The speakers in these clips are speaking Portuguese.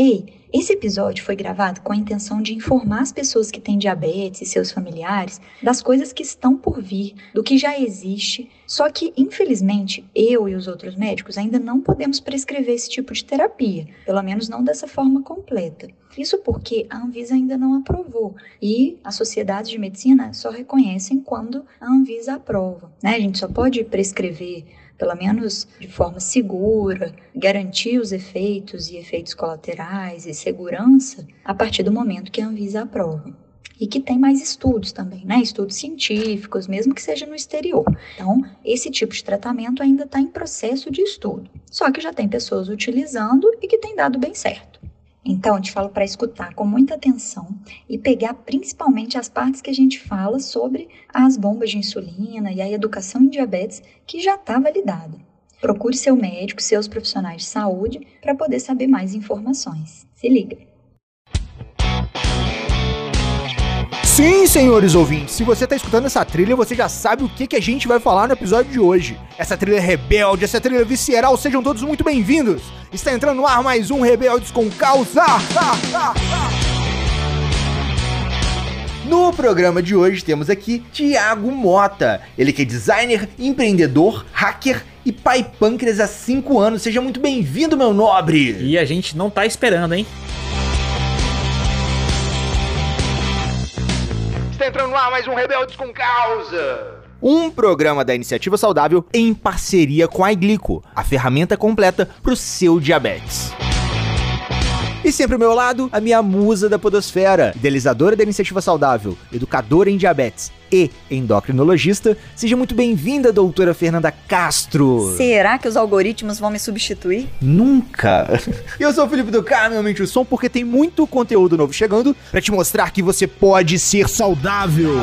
Ei, esse episódio foi gravado com a intenção de informar as pessoas que têm diabetes e seus familiares das coisas que estão por vir, do que já existe. Só que, infelizmente, eu e os outros médicos ainda não podemos prescrever esse tipo de terapia, pelo menos não dessa forma completa. Isso porque a Anvisa ainda não aprovou e as sociedades de medicina só reconhecem quando a Anvisa aprova. Né? A gente só pode prescrever pelo menos de forma segura, garantir os efeitos e efeitos colaterais e segurança a partir do momento que a Anvisa aprova. E que tem mais estudos também, né? Estudos científicos, mesmo que seja no exterior. Então, esse tipo de tratamento ainda está em processo de estudo. Só que já tem pessoas utilizando e que tem dado bem certo. Então, te falo para escutar com muita atenção e pegar principalmente as partes que a gente fala sobre as bombas de insulina e a educação em diabetes que já está validada. Procure seu médico, seus profissionais de saúde para poder saber mais informações. Se liga! Sim, senhores ouvintes, se você tá escutando essa trilha, você já sabe o que, que a gente vai falar no episódio de hoje. Essa trilha rebelde, essa trilha visceral, sejam todos muito bem-vindos. Está entrando no ar mais um Rebeldes com Causa. No programa de hoje temos aqui Tiago Mota. Ele que é designer, empreendedor, hacker e pai pâncreas há 5 anos. Seja muito bem-vindo, meu nobre. E a gente não tá esperando, hein? Está entrando ar mais um Rebeldes com Causa. Um programa da Iniciativa Saudável em parceria com a Iglico, a ferramenta completa para o seu diabetes. E sempre ao meu lado, a minha musa da podosfera, idealizadora da Iniciativa Saudável, educadora em diabetes e endocrinologista. Seja muito bem-vinda, doutora Fernanda Castro. Será que os algoritmos vão me substituir? Nunca. Eu sou o Felipe do Carmo, aumente o som, porque tem muito conteúdo novo chegando para te mostrar que você pode ser saudável.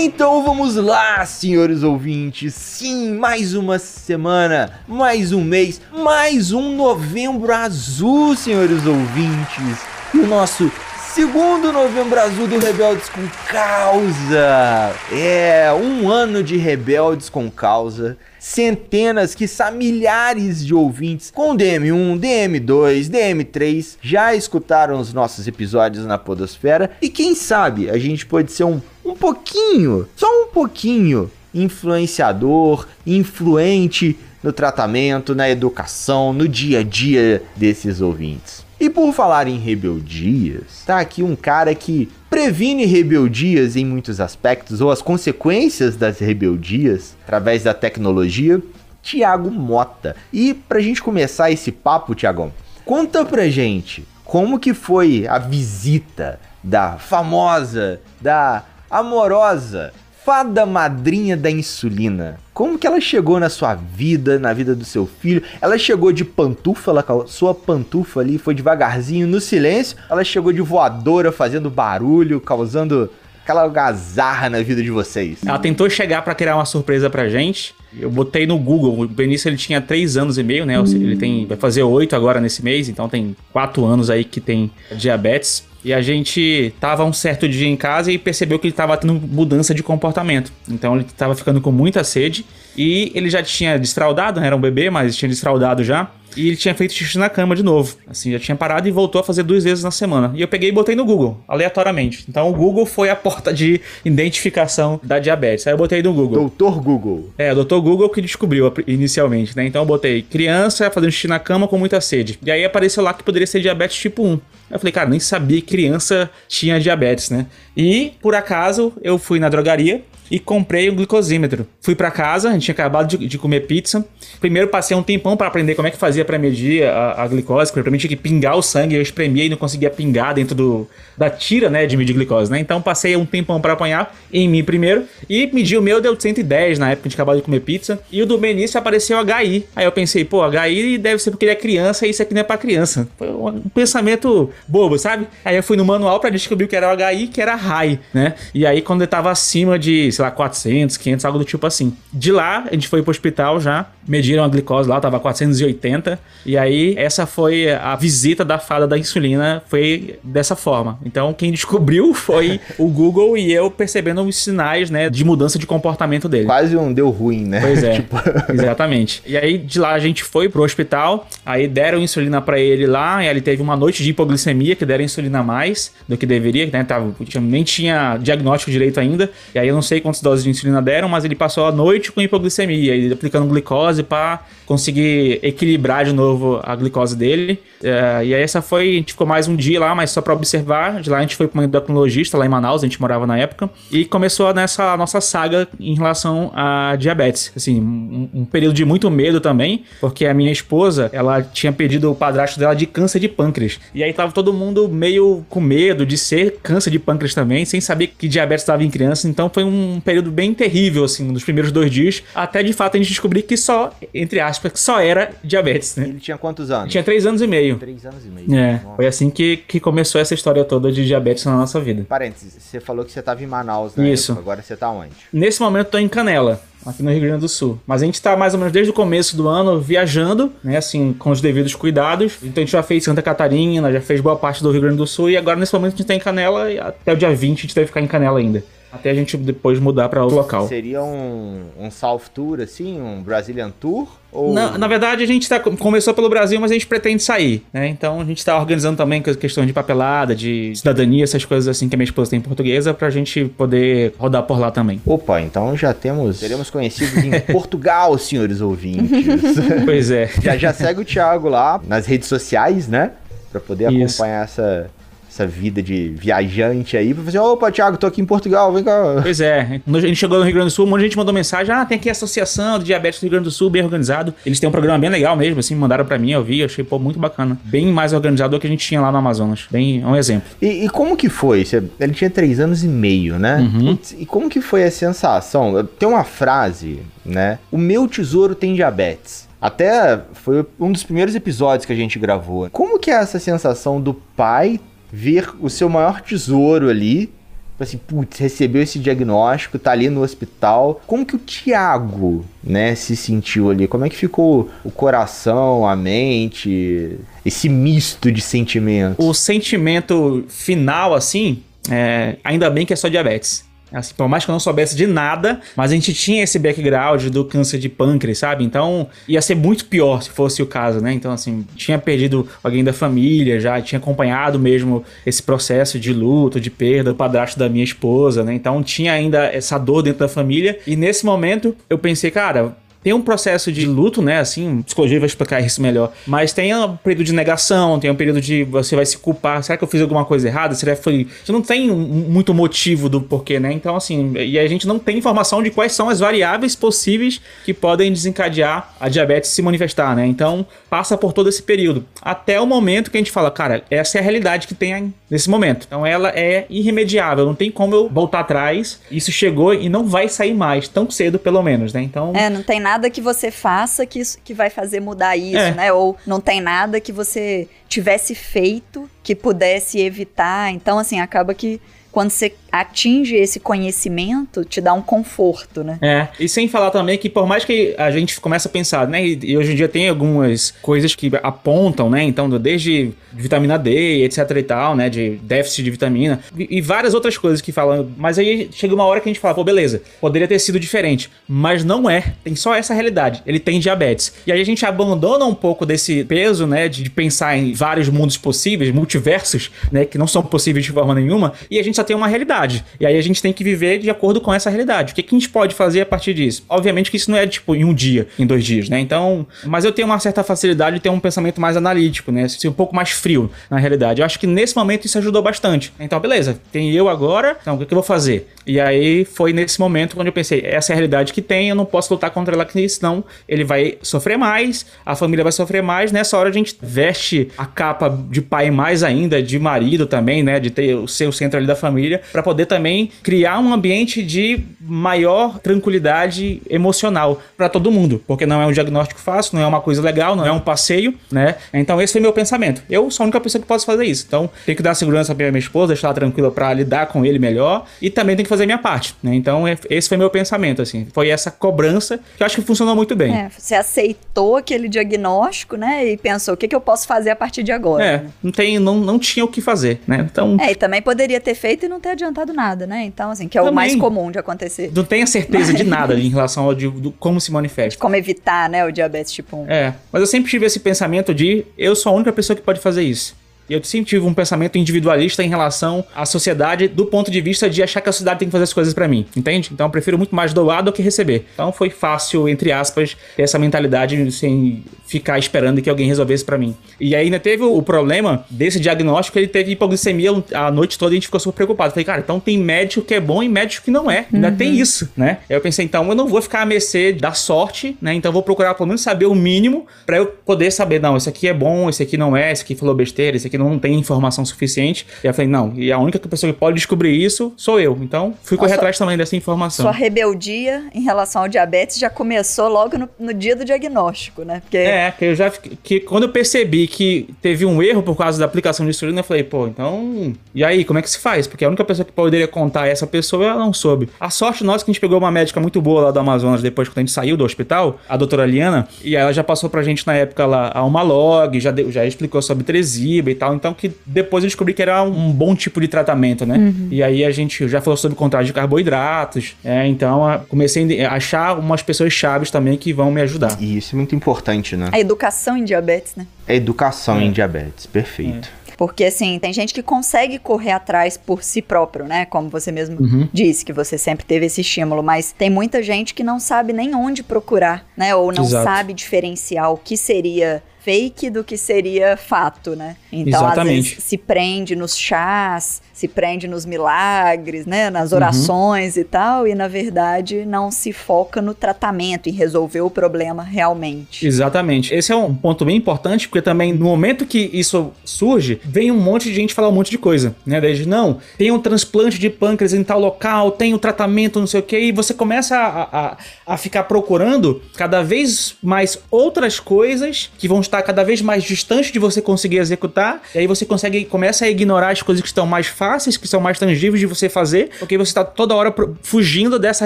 Então vamos lá, senhores ouvintes. Sim, mais uma semana, mais um mês, mais um novembro azul, senhores ouvintes. E o nosso segundo novembro azul do Rebeldes com Causa. É, um ano de Rebeldes com Causa centenas, quiçá milhares de ouvintes com DM1, DM2, DM3 já escutaram os nossos episódios na Podosfera e quem sabe a gente pode ser um, um pouquinho, só um pouquinho, influenciador, influente no tratamento, na educação, no dia a dia desses ouvintes. E por falar em rebeldias, tá aqui um cara que previne rebeldias em muitos aspectos, ou as consequências das rebeldias através da tecnologia, Tiago Mota. E pra gente começar esse papo, Tiagão, conta pra gente como que foi a visita da famosa, da amorosa fada madrinha da insulina. Como que ela chegou na sua vida, na vida do seu filho? Ela chegou de pantufa, ela sua pantufa ali, foi devagarzinho, no silêncio. Ela chegou de voadora, fazendo barulho, causando aquela gazarra na vida de vocês. Ela tentou chegar para criar uma surpresa pra gente. Eu botei no Google. O Benício ele tinha 3 anos e meio, né? Ele tem vai fazer 8 agora nesse mês, então tem 4 anos aí que tem diabetes. E a gente tava um certo dia em casa e percebeu que ele tava tendo mudança de comportamento. Então ele tava ficando com muita sede e ele já tinha destraldado, né? era um bebê, mas tinha destraldado já. E ele tinha feito xixi na cama de novo. Assim, já tinha parado e voltou a fazer duas vezes na semana. E eu peguei e botei no Google, aleatoriamente. Então o Google foi a porta de identificação da diabetes. Aí eu botei no Google. Doutor Google. É, o doutor Google que descobriu inicialmente, né? Então eu botei criança fazendo xixi na cama com muita sede. E aí apareceu lá que poderia ser diabetes tipo 1. Eu falei, cara, nem sabia que criança tinha diabetes, né? E, por acaso, eu fui na drogaria e comprei um glicosímetro. Fui para casa, a gente tinha acabado de, de, comer pizza. Primeiro passei um tempão para aprender como é que fazia para medir a, a, glicose, porque pra mim tinha que pingar o sangue, eu espremia e não conseguia pingar dentro do, da tira, né, de medir glicose, né? Então passei um tempão para apanhar em mim primeiro e medi o meu, deu 110 na época de acabado de comer pizza. E o do Benício apareceu HI. Aí eu pensei, pô, HI deve ser porque ele é criança e isso aqui não é para criança. Foi um pensamento bobo, sabe? Aí eu fui no manual para descobrir o que era o HI, que era high, né? E aí quando ele tava acima de, sei lá, 400, 500, algo do tipo assim. De lá, a gente foi pro hospital já, mediram a glicose lá, tava 480. E aí essa foi a visita da fada da insulina, foi dessa forma. Então quem descobriu foi o Google e eu percebendo os sinais, né, de mudança de comportamento dele. Quase um deu ruim, né? Pois é, exatamente. E aí de lá a gente foi pro hospital, aí deram insulina para ele lá, e ele teve uma noite de hipoglicemia, que deram insulina a mais do que deveria, né? Tava, nem tinha diagnóstico direito ainda, e aí eu não sei quantas doses de insulina deram, mas ele passou a noite com hipoglicemia, ele aplicando glicose para conseguir equilibrar de novo a glicose dele. É, e aí essa foi, a gente ficou mais um dia lá, mas só para observar. De lá a gente foi para um endocrinologista lá em Manaus, a gente morava na época, e começou nessa nossa saga em relação a diabetes. Assim, um, um período de muito medo também, porque a minha esposa, ela tinha pedido o padrasto dela de câncer de pâncreas. E aí tava todo mundo meio com medo de ser câncer de pâncreas também, sem saber que diabetes estava em criança. Então foi um período bem terrível, assim, nos primeiros dois dias, até de fato a gente descobrir que só, entre aspas, só era diabetes, né? Ele tinha quantos anos? Tinha três anos e meio. Três anos e meio. É, foi assim que, que começou essa história toda de diabetes na nossa vida. Parênteses, você falou que você estava em Manaus, né? Isso. Agora você tá onde? Nesse momento eu tô em Canela, aqui no Rio Grande do Sul. Mas a gente tá mais ou menos desde o começo do ano viajando, né, assim, com os devidos cuidados. Então a gente já fez Santa Catarina, já fez boa parte do Rio Grande do Sul e agora nesse momento a gente tá em Canela e até o dia 20 a gente deve ficar em Canela ainda. Até a gente depois mudar para outro local. Seria um, um South Tour, assim? Um Brazilian Tour? Ou... Na, na verdade, a gente tá, começou pelo Brasil, mas a gente pretende sair, né? Então a gente tá organizando também questões de papelada, de cidadania, essas coisas assim que a minha esposa tem em portuguesa, pra gente poder rodar por lá também. Opa, então já temos, seremos conhecidos em Portugal, senhores ouvintes. pois é. Já, já segue o Thiago lá nas redes sociais, né? Pra poder Isso. acompanhar essa, essa vida de viajante aí, pra fazer, opa, Thiago, tô aqui em Portugal, vem cá. Pois é, a gente chegou no Rio Grande do Sul, um monte de gente mandou mensagem, ah, tem aqui a Associação de Diabetes do Rio Grande do Sul, bem organizado. Eles têm um programa bem legal mesmo, assim, mandaram pra mim, eu vi, eu achei, pô, muito bacana. Bem mais organizado do que a gente tinha lá no Amazonas. Bem, é um exemplo. E, e como que foi? Você- ele tinha três anos e meio, né? Uhum. E como que foi a sensação? Tem uma frase, né? O meu tesouro tem diabetes. Até foi um dos primeiros episódios que a gente gravou. Como que é essa sensação do pai ver o seu maior tesouro ali? Tipo Assim, putz, recebeu esse diagnóstico, tá ali no hospital. Como que o Tiago, né, se sentiu ali? Como é que ficou o coração, a mente, esse misto de sentimentos? O sentimento final, assim, é, ainda bem que é só diabetes. Assim, por mais que eu não soubesse de nada, mas a gente tinha esse background do câncer de pâncreas, sabe? Então ia ser muito pior se fosse o caso, né? Então, assim, tinha perdido alguém da família, já tinha acompanhado mesmo esse processo de luto, de perda do padrasto da minha esposa, né? Então tinha ainda essa dor dentro da família. E nesse momento eu pensei, cara. Tem um processo de luto, né? Assim, psicologia vai explicar isso melhor. Mas tem um período de negação, tem um período de você vai se culpar. Será que eu fiz alguma coisa errada? Será que foi. Você não tem muito motivo do porquê, né? Então, assim, e a gente não tem informação de quais são as variáveis possíveis que podem desencadear a diabetes se manifestar, né? Então, passa por todo esse período. Até o momento que a gente fala, cara, essa é a realidade que tem nesse momento. Então, ela é irremediável, não tem como eu voltar atrás. Isso chegou e não vai sair mais, tão cedo pelo menos, né? Então. É, não tem nada que você faça que, isso- que vai fazer mudar isso, É. né? Ou não tem nada que você tivesse feito que pudesse evitar. Então, assim, acaba que quando você atinge esse conhecimento, te dá um conforto, né? É, e sem falar também que por mais que a gente comece a pensar, né, e, e hoje em dia tem algumas coisas que apontam, né, então desde vitamina D, etc e tal, né, de déficit de vitamina e, e várias outras coisas que falam, mas aí chega uma hora que a gente fala, pô, beleza, poderia ter sido diferente, mas não é, tem só essa realidade, ele tem diabetes. E aí a gente abandona um pouco desse peso, né, de, de pensar em vários mundos possíveis, multiversos, né, que não são possíveis de forma nenhuma, e a gente só tem uma realidade. E aí a gente tem que viver de acordo com essa realidade. O que, que a gente pode fazer a partir disso? Obviamente que isso não é tipo em um dia, em dois dias, né? Então, mas eu tenho uma certa facilidade de ter um pensamento mais analítico, né? Ser um pouco mais frio na realidade. Eu acho que nesse momento isso ajudou bastante. Então, beleza, tem eu agora, então o que, que eu vou fazer? E aí foi nesse momento quando eu pensei, essa é a realidade que tem, eu não posso lutar contra ela, senão ele vai sofrer mais, a família vai sofrer mais. Nessa hora a gente veste a capa de pai mais ainda, de marido também, né? De ter o seu centro ali da família, para poder também criar um ambiente de maior tranquilidade emocional para todo mundo, porque não é um diagnóstico fácil, não é uma coisa legal, não é um passeio, né? Então esse foi meu pensamento. Eu sou a única pessoa que posso fazer isso. Então, tenho que dar segurança para minha esposa, deixar ela tranquila para lidar com ele melhor e também tenho que fazer a minha parte, né? Então, é, esse foi meu pensamento assim. Foi essa cobrança que eu acho que funcionou muito bem. É, você aceitou aquele diagnóstico, né? E pensou, o que, que eu posso fazer a partir de agora? É, né? não tem não, não tinha o que fazer, né? Então, É, e também poderia ter feito e não ter adiantado nada, né? Então, assim, que é o Também. mais comum de acontecer. não tenho certeza de nada em relação ao de, do como se manifesta. Como evitar, né, o diabetes tipo 1. É, mas eu sempre tive esse pensamento de eu sou a única pessoa que pode fazer isso. E eu sempre tive um pensamento individualista em relação à sociedade do ponto de vista de achar que a sociedade tem que fazer as coisas pra mim, entende? Então eu prefiro muito mais doar do que receber. Então foi fácil, entre aspas, ter essa mentalidade sem ficar esperando que alguém resolvesse pra mim. E aí ainda teve o problema desse diagnóstico, ele teve hipoglicemia a noite toda e a gente ficou super preocupado. Falei, cara, então tem médico que é bom e médico que não é. Ainda tem isso, né? Aí eu pensei, então eu não vou ficar a mercê da sorte, né? Então eu vou procurar pelo menos saber o mínimo pra eu poder saber, não, esse aqui é bom, esse aqui não é, esse aqui falou besteira, esse aqui não tem informação suficiente. E eu falei, não, e a única pessoa que pode descobrir isso sou eu. Então fui correr Nossa, atrás também dessa informação. Sua rebeldia em relação ao diabetes já começou logo no, no dia do diagnóstico, né? Porque É, que eu já que quando eu percebi que teve um erro por causa da aplicação de insulina, eu falei, pô, então, e aí, como é que se faz? Porque a única pessoa que poderia contar é essa pessoa, ela não soube. A sorte nossa é que a gente pegou uma médica muito boa lá do Amazonas depois que a gente saiu do hospital, a doutora Liana, e ela já passou pra gente na época lá a uma log, já, já explicou sobre tresiba e tal, então que depois eu descobri que era um bom tipo de tratamento, né? E aí a gente já falou sobre contagem de carboidratos, é, então a- comecei a achar umas pessoas chaves também que vão me ajudar. E isso é muito importante, né? a educação em diabetes, né? É educação É. em diabetes, perfeito. Porque, assim, tem gente que consegue correr atrás por si próprio, né? Como você mesmo Uhum. disse, que você sempre teve esse estímulo. Mas tem muita gente que não sabe nem onde procurar, né? Ou não Exato. sabe diferenciar o que seria fake do que seria fato, né? Então, às Exatamente. vezes, se prende nos chás, se prende nos milagres, né? Uhum. Nas orações e tal. E, na verdade, não se foca no tratamento, em resolver o problema realmente. Exatamente. Esse é um ponto bem importante, porque também no momento que isso surge, vem um monte de gente falar um monte de coisa, né? Desde, não, tem um transplante de pâncreas em tal local, tem o tratamento, não sei o quê, e você começa a, a, a ficar procurando cada vez mais outras coisas que vão estar cada vez mais distantes de você conseguir executar, e aí você consegue, começa a ignorar as coisas que estão mais fáceis, que são mais tangíveis de você fazer, porque você está toda hora fugindo dessa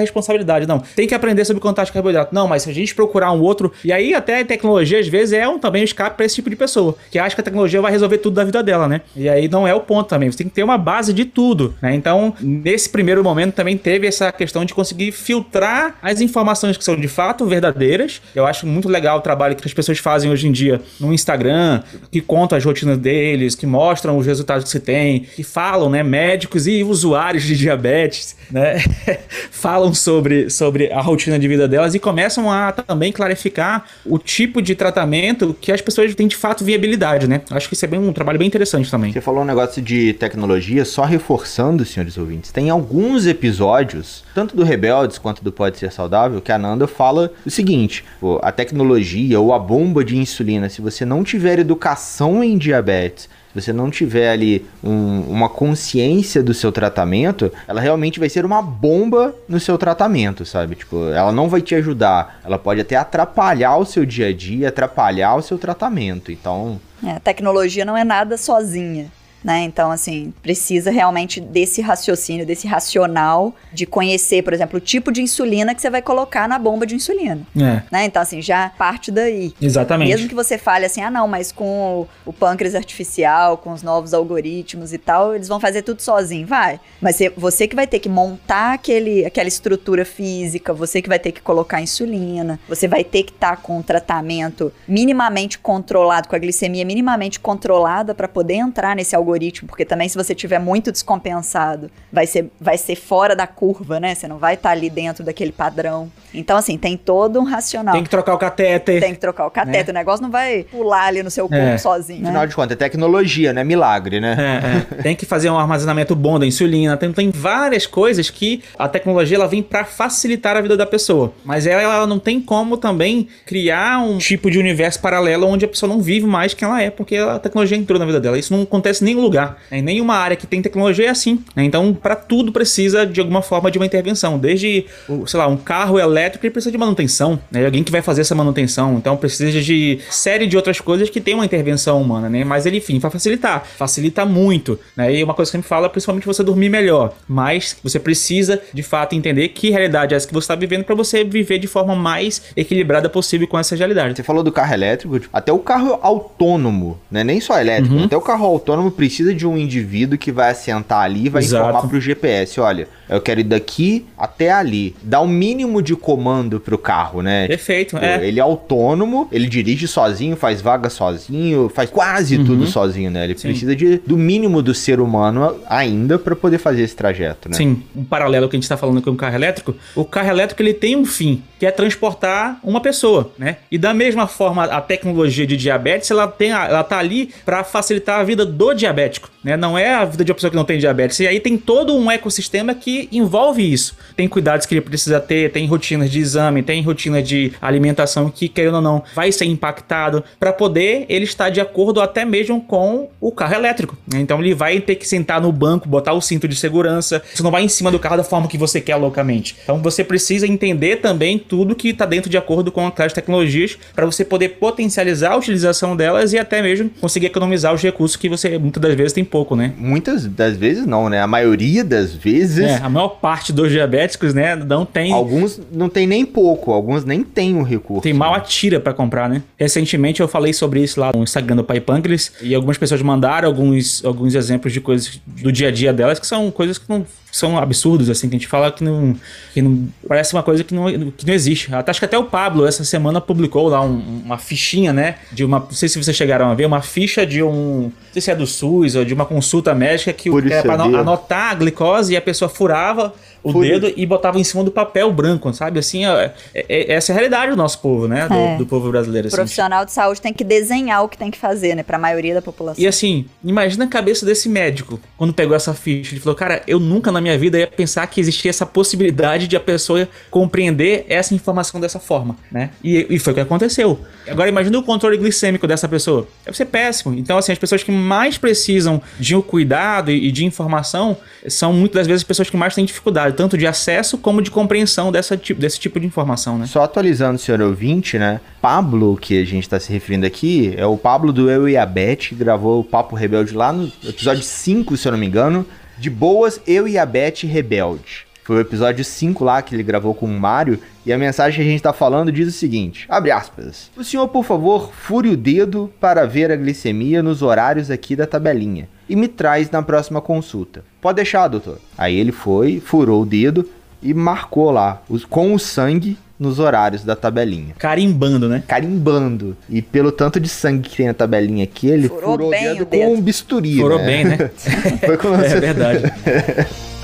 responsabilidade. Não, tem que aprender sobre contagem de carboidrato. Não, mas se a gente procurar um outro, e aí até a tecnologia às vezes é um, também um escape para esse tipo de pessoa, que acha que a tecnologia vai resolver tudo da vida dela, né? E aí não é o ponto também, você tem que ter uma base de tudo, né? Então, nesse primeiro momento também teve essa questão de conseguir filtrar as informações que são de fato verdadeiras. Eu acho muito legal o trabalho que as pessoas fazem hoje em dia no Instagram, que contam as rotinas deles, que mostram os resultados que se tem, que falam, né, médicos e usuários de diabetes, né, falam sobre, sobre a rotina de vida delas e começam a também clarificar o tipo de tratamento que as pessoas têm de fato viabilidade, né? Acho que isso é bem, um trabalho bem interessante também. Você falou um negócio de tecnologia, só reforçando, senhores ouvintes, tem alguns episódios, tanto do Rebeldes quanto do Pode Ser Saudável, que a Nanda fala o seguinte: a tecnologia ou a bomba de insulina, se você não tiver educação em diabetes, se você não tiver ali um- uma consciência do seu tratamento, ela realmente vai ser uma bomba no seu tratamento, sabe? Tipo, ela não vai te ajudar, ela pode até atrapalhar o seu dia a dia, atrapalhar o seu tratamento. Então, É, a tecnologia não é nada sozinha. Né? Então, assim, precisa realmente desse raciocínio, desse racional de conhecer, por exemplo, o tipo de insulina que você vai colocar na bomba de insulina. É, Né? Então, assim, já parte daí. exatamente. Mesmo que você fale assim, ah, não, mas com o, o pâncreas artificial, com os novos algoritmos e tal, eles vão fazer tudo sozinho. Vai. Mas você, você que vai ter que montar aquele, aquela estrutura física, você que vai ter que colocar insulina, você vai ter que estar com um tratamento minimamente controlado, com a glicemia minimamente controlada para poder entrar nesse algoritmo, porque também se você tiver muito descompensado, vai ser, vai ser fora da curva, né? Você não vai estar ali dentro daquele padrão. Então, assim, tem todo um racional. Tem que trocar o catéter. Tem que trocar o cateto. O negócio não vai pular ali no seu corpo É. sozinho. Né? afinal de contas, é tecnologia, né? Milagre, né? É, é. Tem que fazer um armazenamento bom da insulina. Tem, tem várias coisas que a tecnologia ela vem para facilitar a vida da pessoa. Mas ela, ela não tem como também criar um tipo de universo paralelo onde a pessoa não vive mais quem ela é, porque a tecnologia entrou na vida dela. Isso não acontece nem em lugar. Né? Em nenhuma área que tem tecnologia é assim. Né? Então, para tudo precisa de alguma forma de uma intervenção. Desde, sei lá, um carro elétrico ele precisa de manutenção, né? Alguém que vai fazer essa manutenção. Então, precisa de série de outras coisas que tem uma intervenção humana, né? Mas ele, enfim, vai facilitar. Facilita muito. Né? E uma coisa que me fala, principalmente você dormir melhor. Mas você precisa, de fato, entender que realidade é essa que você está vivendo para você viver de forma mais equilibrada possível com essa realidade. Você falou do carro elétrico, tipo, até o carro autônomo, né? Nem só elétrico, uhum. até o carro autônomo precisa de um indivíduo que vai assentar ali e vai Exato. informar pro GPS, olha, eu quero ir daqui até ali. Dá o um mínimo de comando pro carro, né? Perfeito, tipo, é. Ele é autônomo, ele dirige sozinho, faz vaga sozinho, faz quase uhum. tudo sozinho, né? Ele Sim. precisa de, do mínimo do ser humano ainda para poder fazer esse trajeto, né? Sim, um paralelo que a gente tá falando com o carro elétrico, o carro elétrico ele tem um fim, que é transportar uma pessoa, né? E da mesma forma, a tecnologia de diabetes, ela, tem, ela tá ali para facilitar a vida do diabético, né? Não é a vida de uma pessoa que não tem diabetes. E aí tem todo um ecossistema que envolve isso. Tem cuidados que ele precisa ter, tem rotinas de exame, tem rotina de alimentação que, querendo ou não, vai ser impactado para poder ele estar de acordo até mesmo com o carro elétrico. Né? Então ele vai ter que sentar no banco, botar o cinto de segurança. Você não vai em cima do carro da forma que você quer loucamente. Então você precisa entender também tudo que está dentro de acordo com aquelas tecnologias para você poder potencializar a utilização delas e até mesmo conseguir economizar os recursos que você muitas das vezes tem pouco, né? Muitas das vezes não, né? A maioria das vezes. É, a maior parte dos diabéticos, né, não tem. Alguns não tem nem pouco, alguns nem tem o recurso. Tem mal atira para comprar, né? Recentemente eu falei sobre isso lá no Instagram do Pai Pancreas e algumas pessoas mandaram alguns, alguns exemplos de coisas do dia a dia delas que são coisas que não são absurdos, assim, que a gente fala que não, que não. Parece uma coisa que não, que não existe. Acho que até o Pablo, essa semana, publicou lá um, uma fichinha, né? De uma. Não sei se vocês chegaram a ver, uma ficha de um. Não sei se é do SUS ou de uma consulta médica que, que era pra anotar a glicose e a pessoa furava o dedo e botava em cima do papel branco, sabe? Assim, é, é, é, essa é a realidade do nosso povo, né? Do, é. do povo brasileiro. Assim. O profissional de saúde tem que desenhar o que tem que fazer, né? Pra maioria da população. E assim, imagina a cabeça desse médico quando pegou essa ficha. Ele falou, cara, eu nunca na minha vida ia pensar que existia essa possibilidade de a pessoa compreender essa informação dessa forma, né? E, e foi o que aconteceu. Agora imagina o controle glicêmico dessa pessoa. Deve ser péssimo. Então, assim, as pessoas que mais precisam de um cuidado e, e de informação são muitas das vezes as pessoas que mais têm dificuldade tanto de acesso como de compreensão dessa, desse tipo de informação, né? Só atualizando, senhor ouvinte, né? Pablo, que a gente está se referindo aqui, é o Pablo do Eu e a Beth, que gravou o Papo Rebelde lá no episódio 5, se eu não me engano. De boas, Eu e a Beth Rebelde. Foi o episódio 5 lá que ele gravou com o Mário. E a mensagem que a gente está falando diz o seguinte: abre aspas. O senhor, por favor, fure o dedo para ver a glicemia nos horários aqui da tabelinha. E me traz na próxima consulta. Pode deixar, doutor. Aí ele foi, furou o dedo e marcou lá, com o sangue nos horários da tabelinha. Carimbando, né? Carimbando. E pelo tanto de sangue que tem na tabelinha aqui, ele furou, furou o, dedo o dedo com um bisturi. Furou né? bem, né? Foi com é verdade.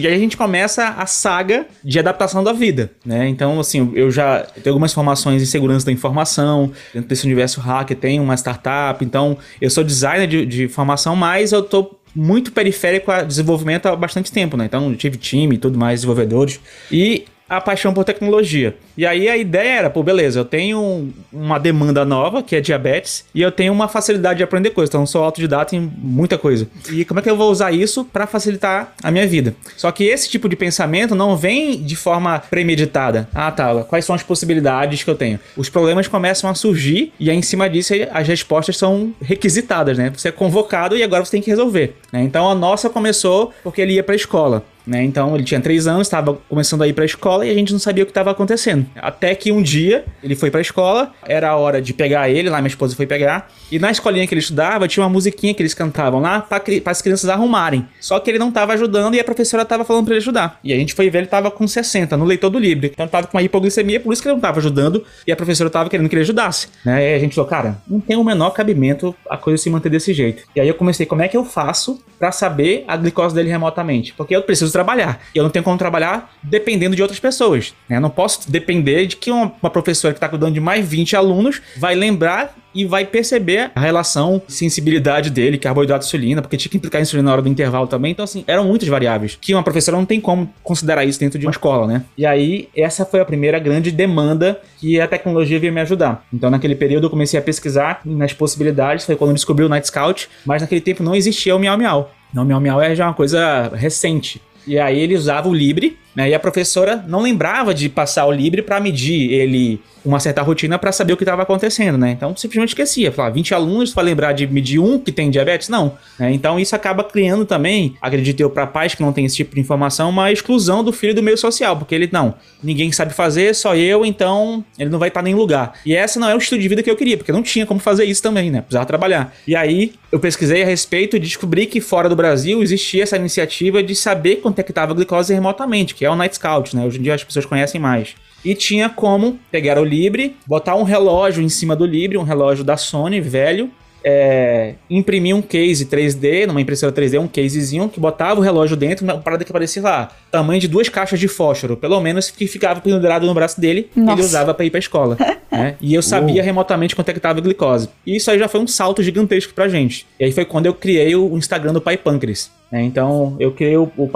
E aí a gente começa a saga de adaptação da vida, né? Então, assim, eu já tenho algumas formações em segurança da informação, dentro desse universo hacker tem uma startup, então eu sou designer de, de formação, mas eu tô muito periférico a desenvolvimento há bastante tempo, né? Então, tive time e tudo mais, desenvolvedores. E a paixão por tecnologia. E aí a ideia era, pô, beleza, eu tenho uma demanda nova, que é diabetes, e eu tenho uma facilidade de aprender coisas, então eu sou autodidata em muita coisa. E como é que eu vou usar isso para facilitar a minha vida? Só que esse tipo de pensamento não vem de forma premeditada. Ah, tá, quais são as possibilidades que eu tenho? Os problemas começam a surgir e aí em cima disso as respostas são requisitadas, né? Você é convocado e agora você tem que resolver. Né? Então a nossa começou porque ele ia para a escola. Né? Então ele tinha três anos, estava começando a ir para a escola e a gente não sabia o que estava acontecendo. Até que um dia ele foi para a escola, era a hora de pegar ele, lá minha esposa foi pegar, e na escolinha que ele estudava tinha uma musiquinha que eles cantavam lá para as crianças arrumarem. Só que ele não estava ajudando e a professora estava falando para ele ajudar. E a gente foi ver, ele estava com 60 no leitor do livro. Então estava com uma hipoglicemia, por isso que ele não estava ajudando e a professora estava querendo que ele ajudasse. Né? E a gente falou, cara, não tem o menor cabimento a coisa se manter desse jeito. E aí eu comecei, como é que eu faço para saber a glicose dele remotamente? Porque eu preciso trabalhar. E eu não tenho como trabalhar dependendo de outras pessoas. Né? Eu não posso depender de que uma, uma professora que está cuidando de mais 20 alunos vai lembrar e vai perceber a relação, sensibilidade dele, carboidrato e insulina, porque tinha que implicar insulina na hora do intervalo também. Então, assim, eram muitas variáveis que uma professora não tem como considerar isso dentro de uma escola, né? E aí, essa foi a primeira grande demanda que a tecnologia veio me ajudar. Então, naquele período, eu comecei a pesquisar nas possibilidades, foi quando eu descobri o Night Scout, mas naquele tempo não existia o Miau Miau. Não, Miau Miau é já uma coisa recente. E aí ele usava o Libre, né? E a professora não lembrava de passar o Libre para medir ele uma certa rotina para saber o que estava acontecendo, né? Então simplesmente esquecia. Falar 20 alunos para lembrar de medir um que tem diabetes? Não. Né? Então isso acaba criando também, acredito eu, para pais que não têm esse tipo de informação, uma exclusão do filho do meio social, porque ele não, ninguém sabe fazer, só eu, então ele não vai estar nem lugar. E essa não é o estilo de vida que eu queria, porque não tinha como fazer isso também, né? Precisava trabalhar. E aí eu pesquisei a respeito e descobri que fora do Brasil existia essa iniciativa de saber quanto é que estava a glicose remotamente, que é o Night Scout, né? Hoje em dia as pessoas conhecem mais. E tinha como pegar o Libre, botar um relógio em cima do Libre, um relógio da Sony velho, é, imprimir um case 3D, numa impressora 3D, um casezinho, que botava o relógio dentro, uma parada que parecia lá, tamanho de duas caixas de fósforo, pelo menos que ficava pendurado no braço dele, Nossa. ele usava para ir pra escola. né? E eu sabia remotamente quanto é que tava a glicose. E isso aí já foi um salto gigantesco pra gente. E aí foi quando eu criei o Instagram do Pai Pâncreas. Né? Então eu criei o, o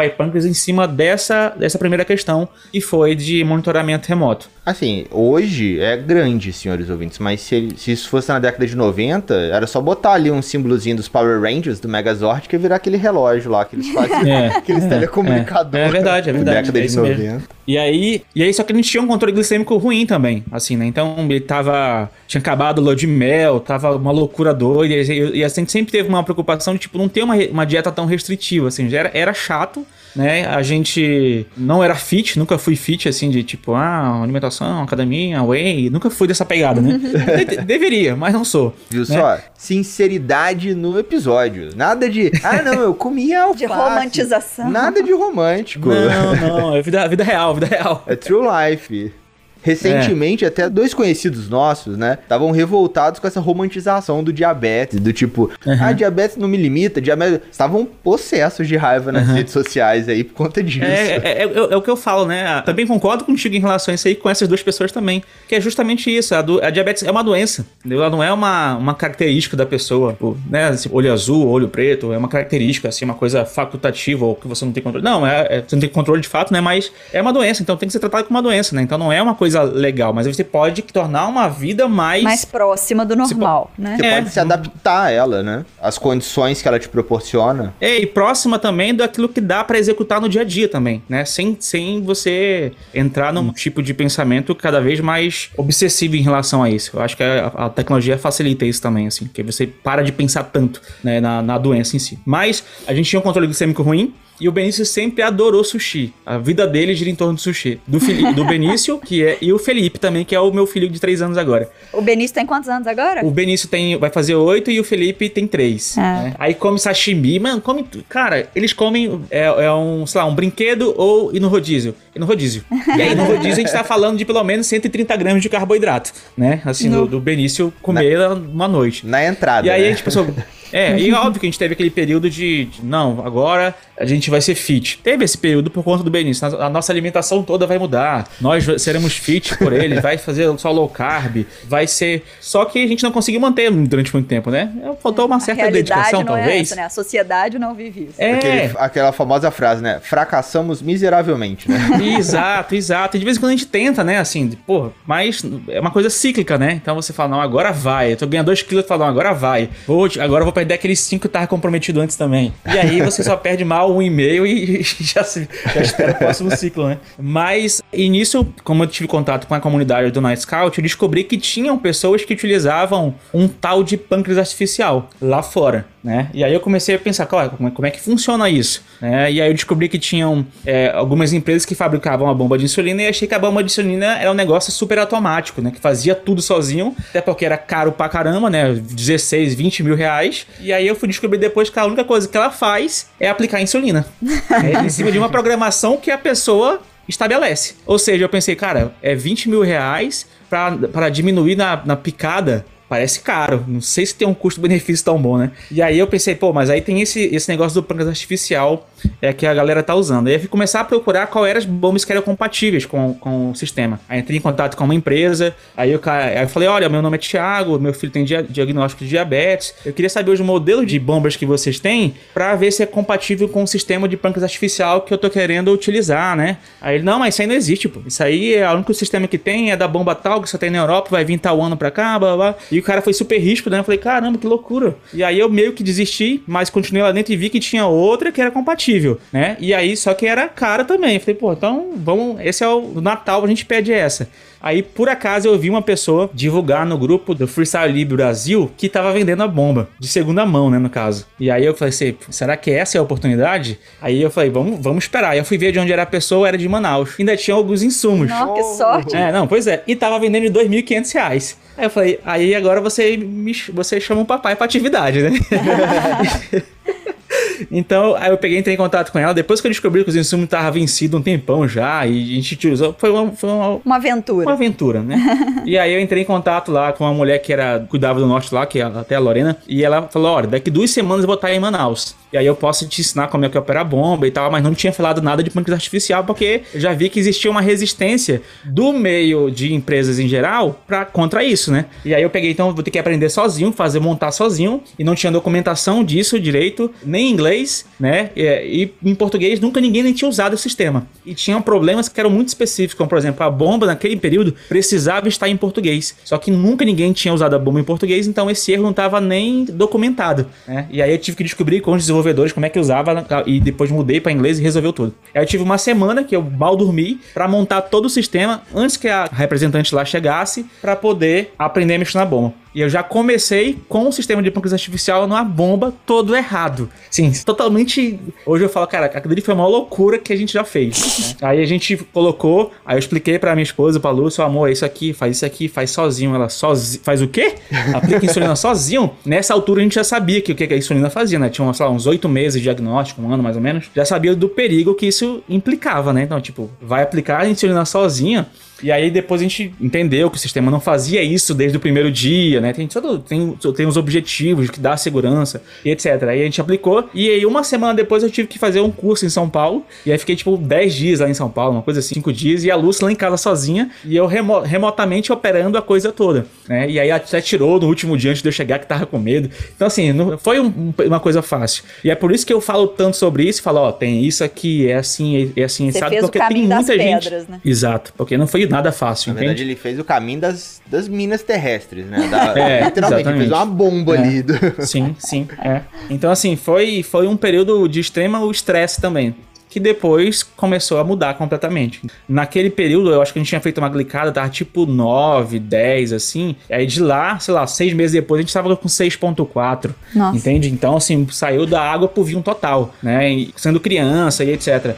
em cima dessa, dessa primeira questão, que foi de monitoramento remoto. Assim, hoje é grande, senhores ouvintes, mas se, se isso fosse na década de 90, era só botar ali um símbolozinho dos Power Rangers, do Megazord, que ia virar aquele relógio lá que eles fazem, É, aqueles é, telecomunicadores. é. É verdade, é verdade, Década é de isso mesmo. 90. E aí, e aí, só que a gente tinha um controle glicêmico ruim também, assim, né? Então ele tava. Tinha acabado o de mel, tava uma loucura doida. E, e a gente sempre teve uma preocupação de, tipo, não ter uma, uma dieta tão restritiva, assim. Já era, era chato, né? A gente não era fit, nunca fui fit, assim, de tipo, ah, alimentação, academia, whey. Nunca fui dessa pegada, né? De- deveria, mas não sou. Viu né? só? Sinceridade no episódio. Nada de, ah, não, eu comia alface. De romantização. Nada de romântico. Não, não, é vida, vida real, vida real. É true life. Recentemente, até dois conhecidos nossos, né, estavam revoltados com essa romantização do diabetes, do tipo, ah, diabetes não me limita, diabetes... Estavam possessos de raiva nas redes sociais aí por conta disso. É, é, é- é o que eu falo, né? Também concordo contigo em relação a isso aí, com essas duas pessoas também. Que é justamente isso. A, do- a diabetes é uma doença. Entendeu? Ela não é uma, uma característica da pessoa. Tipo, né? Olho azul, olho preto, é uma característica, assim, uma coisa facultativa ou que você não tem controle. Não, é, é- você não tem controle de fato, né? Mas é uma doença, então tem que ser tratado como uma doença, né? Então não é uma coisa legal, mas você pode tornar uma vida mais. Mais próxima do normal, né? Você É. pode se adaptar a ela, né? As condições que ela te proporciona. É, e próxima também daquilo que dá pra executar no dia a dia também, né? Sem, sem você entrar num tipo de pensamento cada vez mais obsessivo em relação a isso. Eu acho que a, a tecnologia facilita isso também, assim, que você para de pensar tanto né, na, na doença em si. Mas a gente tinha um controle glicêmico ruim. E o Benício sempre adorou sushi. A vida dele gira em torno do sushi. Do, Fili- do Benício, que é. E o Felipe também, que é o meu filho de 3 anos agora. O Benício tem quantos anos agora? O Benício tem, vai fazer oito e o Felipe tem três. Ah. né? Aí come sashimi, mano, come. Cara, eles comem. É, é um, sei lá, um brinquedo ou ir no rodízio. E no rodízio. E aí no rodízio a gente tá falando de pelo menos 130 gramas de carboidrato, né? Assim, do, do Benício comer uma noite. Na entrada, E aí né? a gente pensou. É, e óbvio que a gente teve aquele período de, de, Não, agora a gente vai ser fit. Teve esse período por conta do Benício. A nossa alimentação toda vai mudar. Nós seremos fit por ele. Vai fazer só low carb. Vai ser. Só que a gente não conseguiu manter durante muito tempo, né? Faltou uma A certa dedicação, não é talvez. essa, né? A sociedade não vive isso. É, Aquele- aquela famosa frase, né? Fracassamos miseravelmente, né? exato, exato. E de vez em quando a gente tenta, né? Assim, porra, mas é uma coisa cíclica, né? Então você fala, não, agora vai. Eu tô ganhando 2 quilos, fala, não, agora vai. Vou, agora eu vou perder aqueles 5 que eu tava comprometido antes também. E aí você só perde mal um e meio e já, já espera o próximo ciclo, né? Mas, nisso, como eu tive contato com a comunidade do Night Scout, eu descobri que tinham pessoas que utilizavam um tal de pâncreas artificial lá fora, né? E aí eu comecei a pensar, é, como é que funciona isso? Né? E aí eu descobri que tinham é, algumas empresas que fabricavam a bomba de insulina e achei que a bomba de insulina era um negócio super automático, né? Que fazia tudo sozinho, até porque era caro pra caramba, né? 16, 20 mil reais. E aí eu fui descobrir depois que a única coisa que ela faz é aplicar insulina. É, em cima de uma programação que a pessoa estabelece. Ou seja, eu pensei, cara, é 20 mil reais pra diminuir na, na picada parece caro. Não sei se tem um custo-benefício tão bom, né? E aí eu pensei, pô, mas aí tem esse, esse negócio do pâncreas artificial é que a galera tá usando. Aí eu fui começar a procurar qual eram as bombas que eram compatíveis com, com o sistema. Aí entrei em contato com uma empresa, aí eu, aí eu falei, olha, meu nome é Thiago, meu filho tem dia, diagnóstico de diabetes, eu queria saber os modelos de bombas que vocês têm para ver se é compatível com o sistema de pâncreas artificial que eu tô querendo utilizar, né? Aí ele, não, mas isso aí não existe, pô. Isso aí é o único sistema que tem, é da bomba tal, que você tem na Europa, vai vir tal ano pra cá, blá, blá. E cara foi super ríspido, né? Eu falei, caramba, que loucura. E aí eu meio que desisti, mas continuei lá dentro e vi que tinha outra que era compatível, né? E aí, só que era cara também. Eu falei, pô, então vamos. Esse é o Natal, a gente pede essa. Aí, por acaso, eu vi uma pessoa divulgar no grupo do Freestyle Libre Brasil que tava vendendo a bomba, de segunda mão, né, no caso. E aí eu falei assim, será que essa é a oportunidade? Aí eu falei, vamos, vamos esperar. Aí eu fui ver de onde era a pessoa, era de Manaus. Ainda tinha alguns insumos. Nossa, que sorte. É, não, pois é. E tava vendendo de R$ 2.500. Aí eu falei, aí agora você, me, você chama o papai pra atividade, né? Então, aí eu peguei entrei em contato com ela. Depois que eu descobri que os insumos estavam vencidos um tempão já, e a gente usou. Foi uma, foi uma, uma aventura. Uma aventura, né? e aí eu entrei em contato lá com uma mulher que era cuidava do norte lá, que é até a Lorena, e ela falou: olha, daqui duas semanas eu vou estar em Manaus. E aí eu posso te ensinar como é que opera a bomba e tal, mas não tinha falado nada de pâncreas artificial, porque eu já vi que existia uma resistência do meio de empresas em geral para contra isso, né? E aí eu peguei, então, vou ter que aprender sozinho, fazer montar sozinho, e não tinha documentação disso direito, nem em inglês, né? E, e em português nunca ninguém nem tinha usado o sistema. E tinham problemas que eram muito específicos, como por exemplo, a bomba naquele período precisava estar em português. Só que nunca ninguém tinha usado a bomba em português, então esse erro não estava nem documentado, né? E aí eu tive que descobrir com os desenvolvedores desenvolvedores como é que usava e depois mudei para inglês e resolveu tudo. Aí eu tive uma semana que eu mal dormi para montar todo o sistema antes que a representante lá chegasse para poder aprender a mexer na bomba. E eu já comecei com o sistema de pâncreas artificial numa bomba todo errado. Sim, totalmente. Hoje eu falo, cara, aquilo ali foi uma loucura que a gente já fez. Né? Aí a gente colocou, aí eu expliquei pra minha esposa, pra Lúcia, amor, é isso aqui, faz isso aqui, faz sozinho. Ela sozinho. Faz o quê? Aplica insulina sozinho? Nessa altura a gente já sabia que o que a insulina fazia, né? Tinha, sei lá, uns oito meses de diagnóstico, um ano mais ou menos. Já sabia do perigo que isso implicava, né? Então, tipo, vai aplicar a insulina sozinha e aí depois a gente entendeu que o sistema não fazia isso desde o primeiro dia, né? Tem todo tem, tem os objetivos que dá segurança e etc. Aí a gente aplicou e aí uma semana depois eu tive que fazer um curso em São Paulo e aí fiquei tipo 10 dias lá em São Paulo, uma coisa assim, 5 dias e a Lúcia lá em casa sozinha e eu remo remotamente operando a coisa toda, né? E aí até tirou no último dia antes de eu chegar que tava com medo. Então assim, não foi um, uma coisa fácil. E é por isso que eu falo tanto sobre isso, falo, ó, tem isso aqui, é assim, é assim, Você sabe porque tem muita gente. né? Exato, porque não foi nada fácil, Na entende? verdade, ele fez o caminho das, das minas terrestres, né? Da- É, literalmente, ele fez exatamente. uma bomba É. ali. do- Sim, sim, é. Então, assim, foi, foi um período de extremo estresse também. Que depois começou a mudar completamente. Naquele período, eu acho que a gente tinha feito uma glicada, tava tipo 9, 10, assim. E aí de lá, sei lá, seis meses depois, a gente tava com 6,4. Nossa. Entende? Então, assim, saiu da água pro vinho total, né? E sendo criança e etc.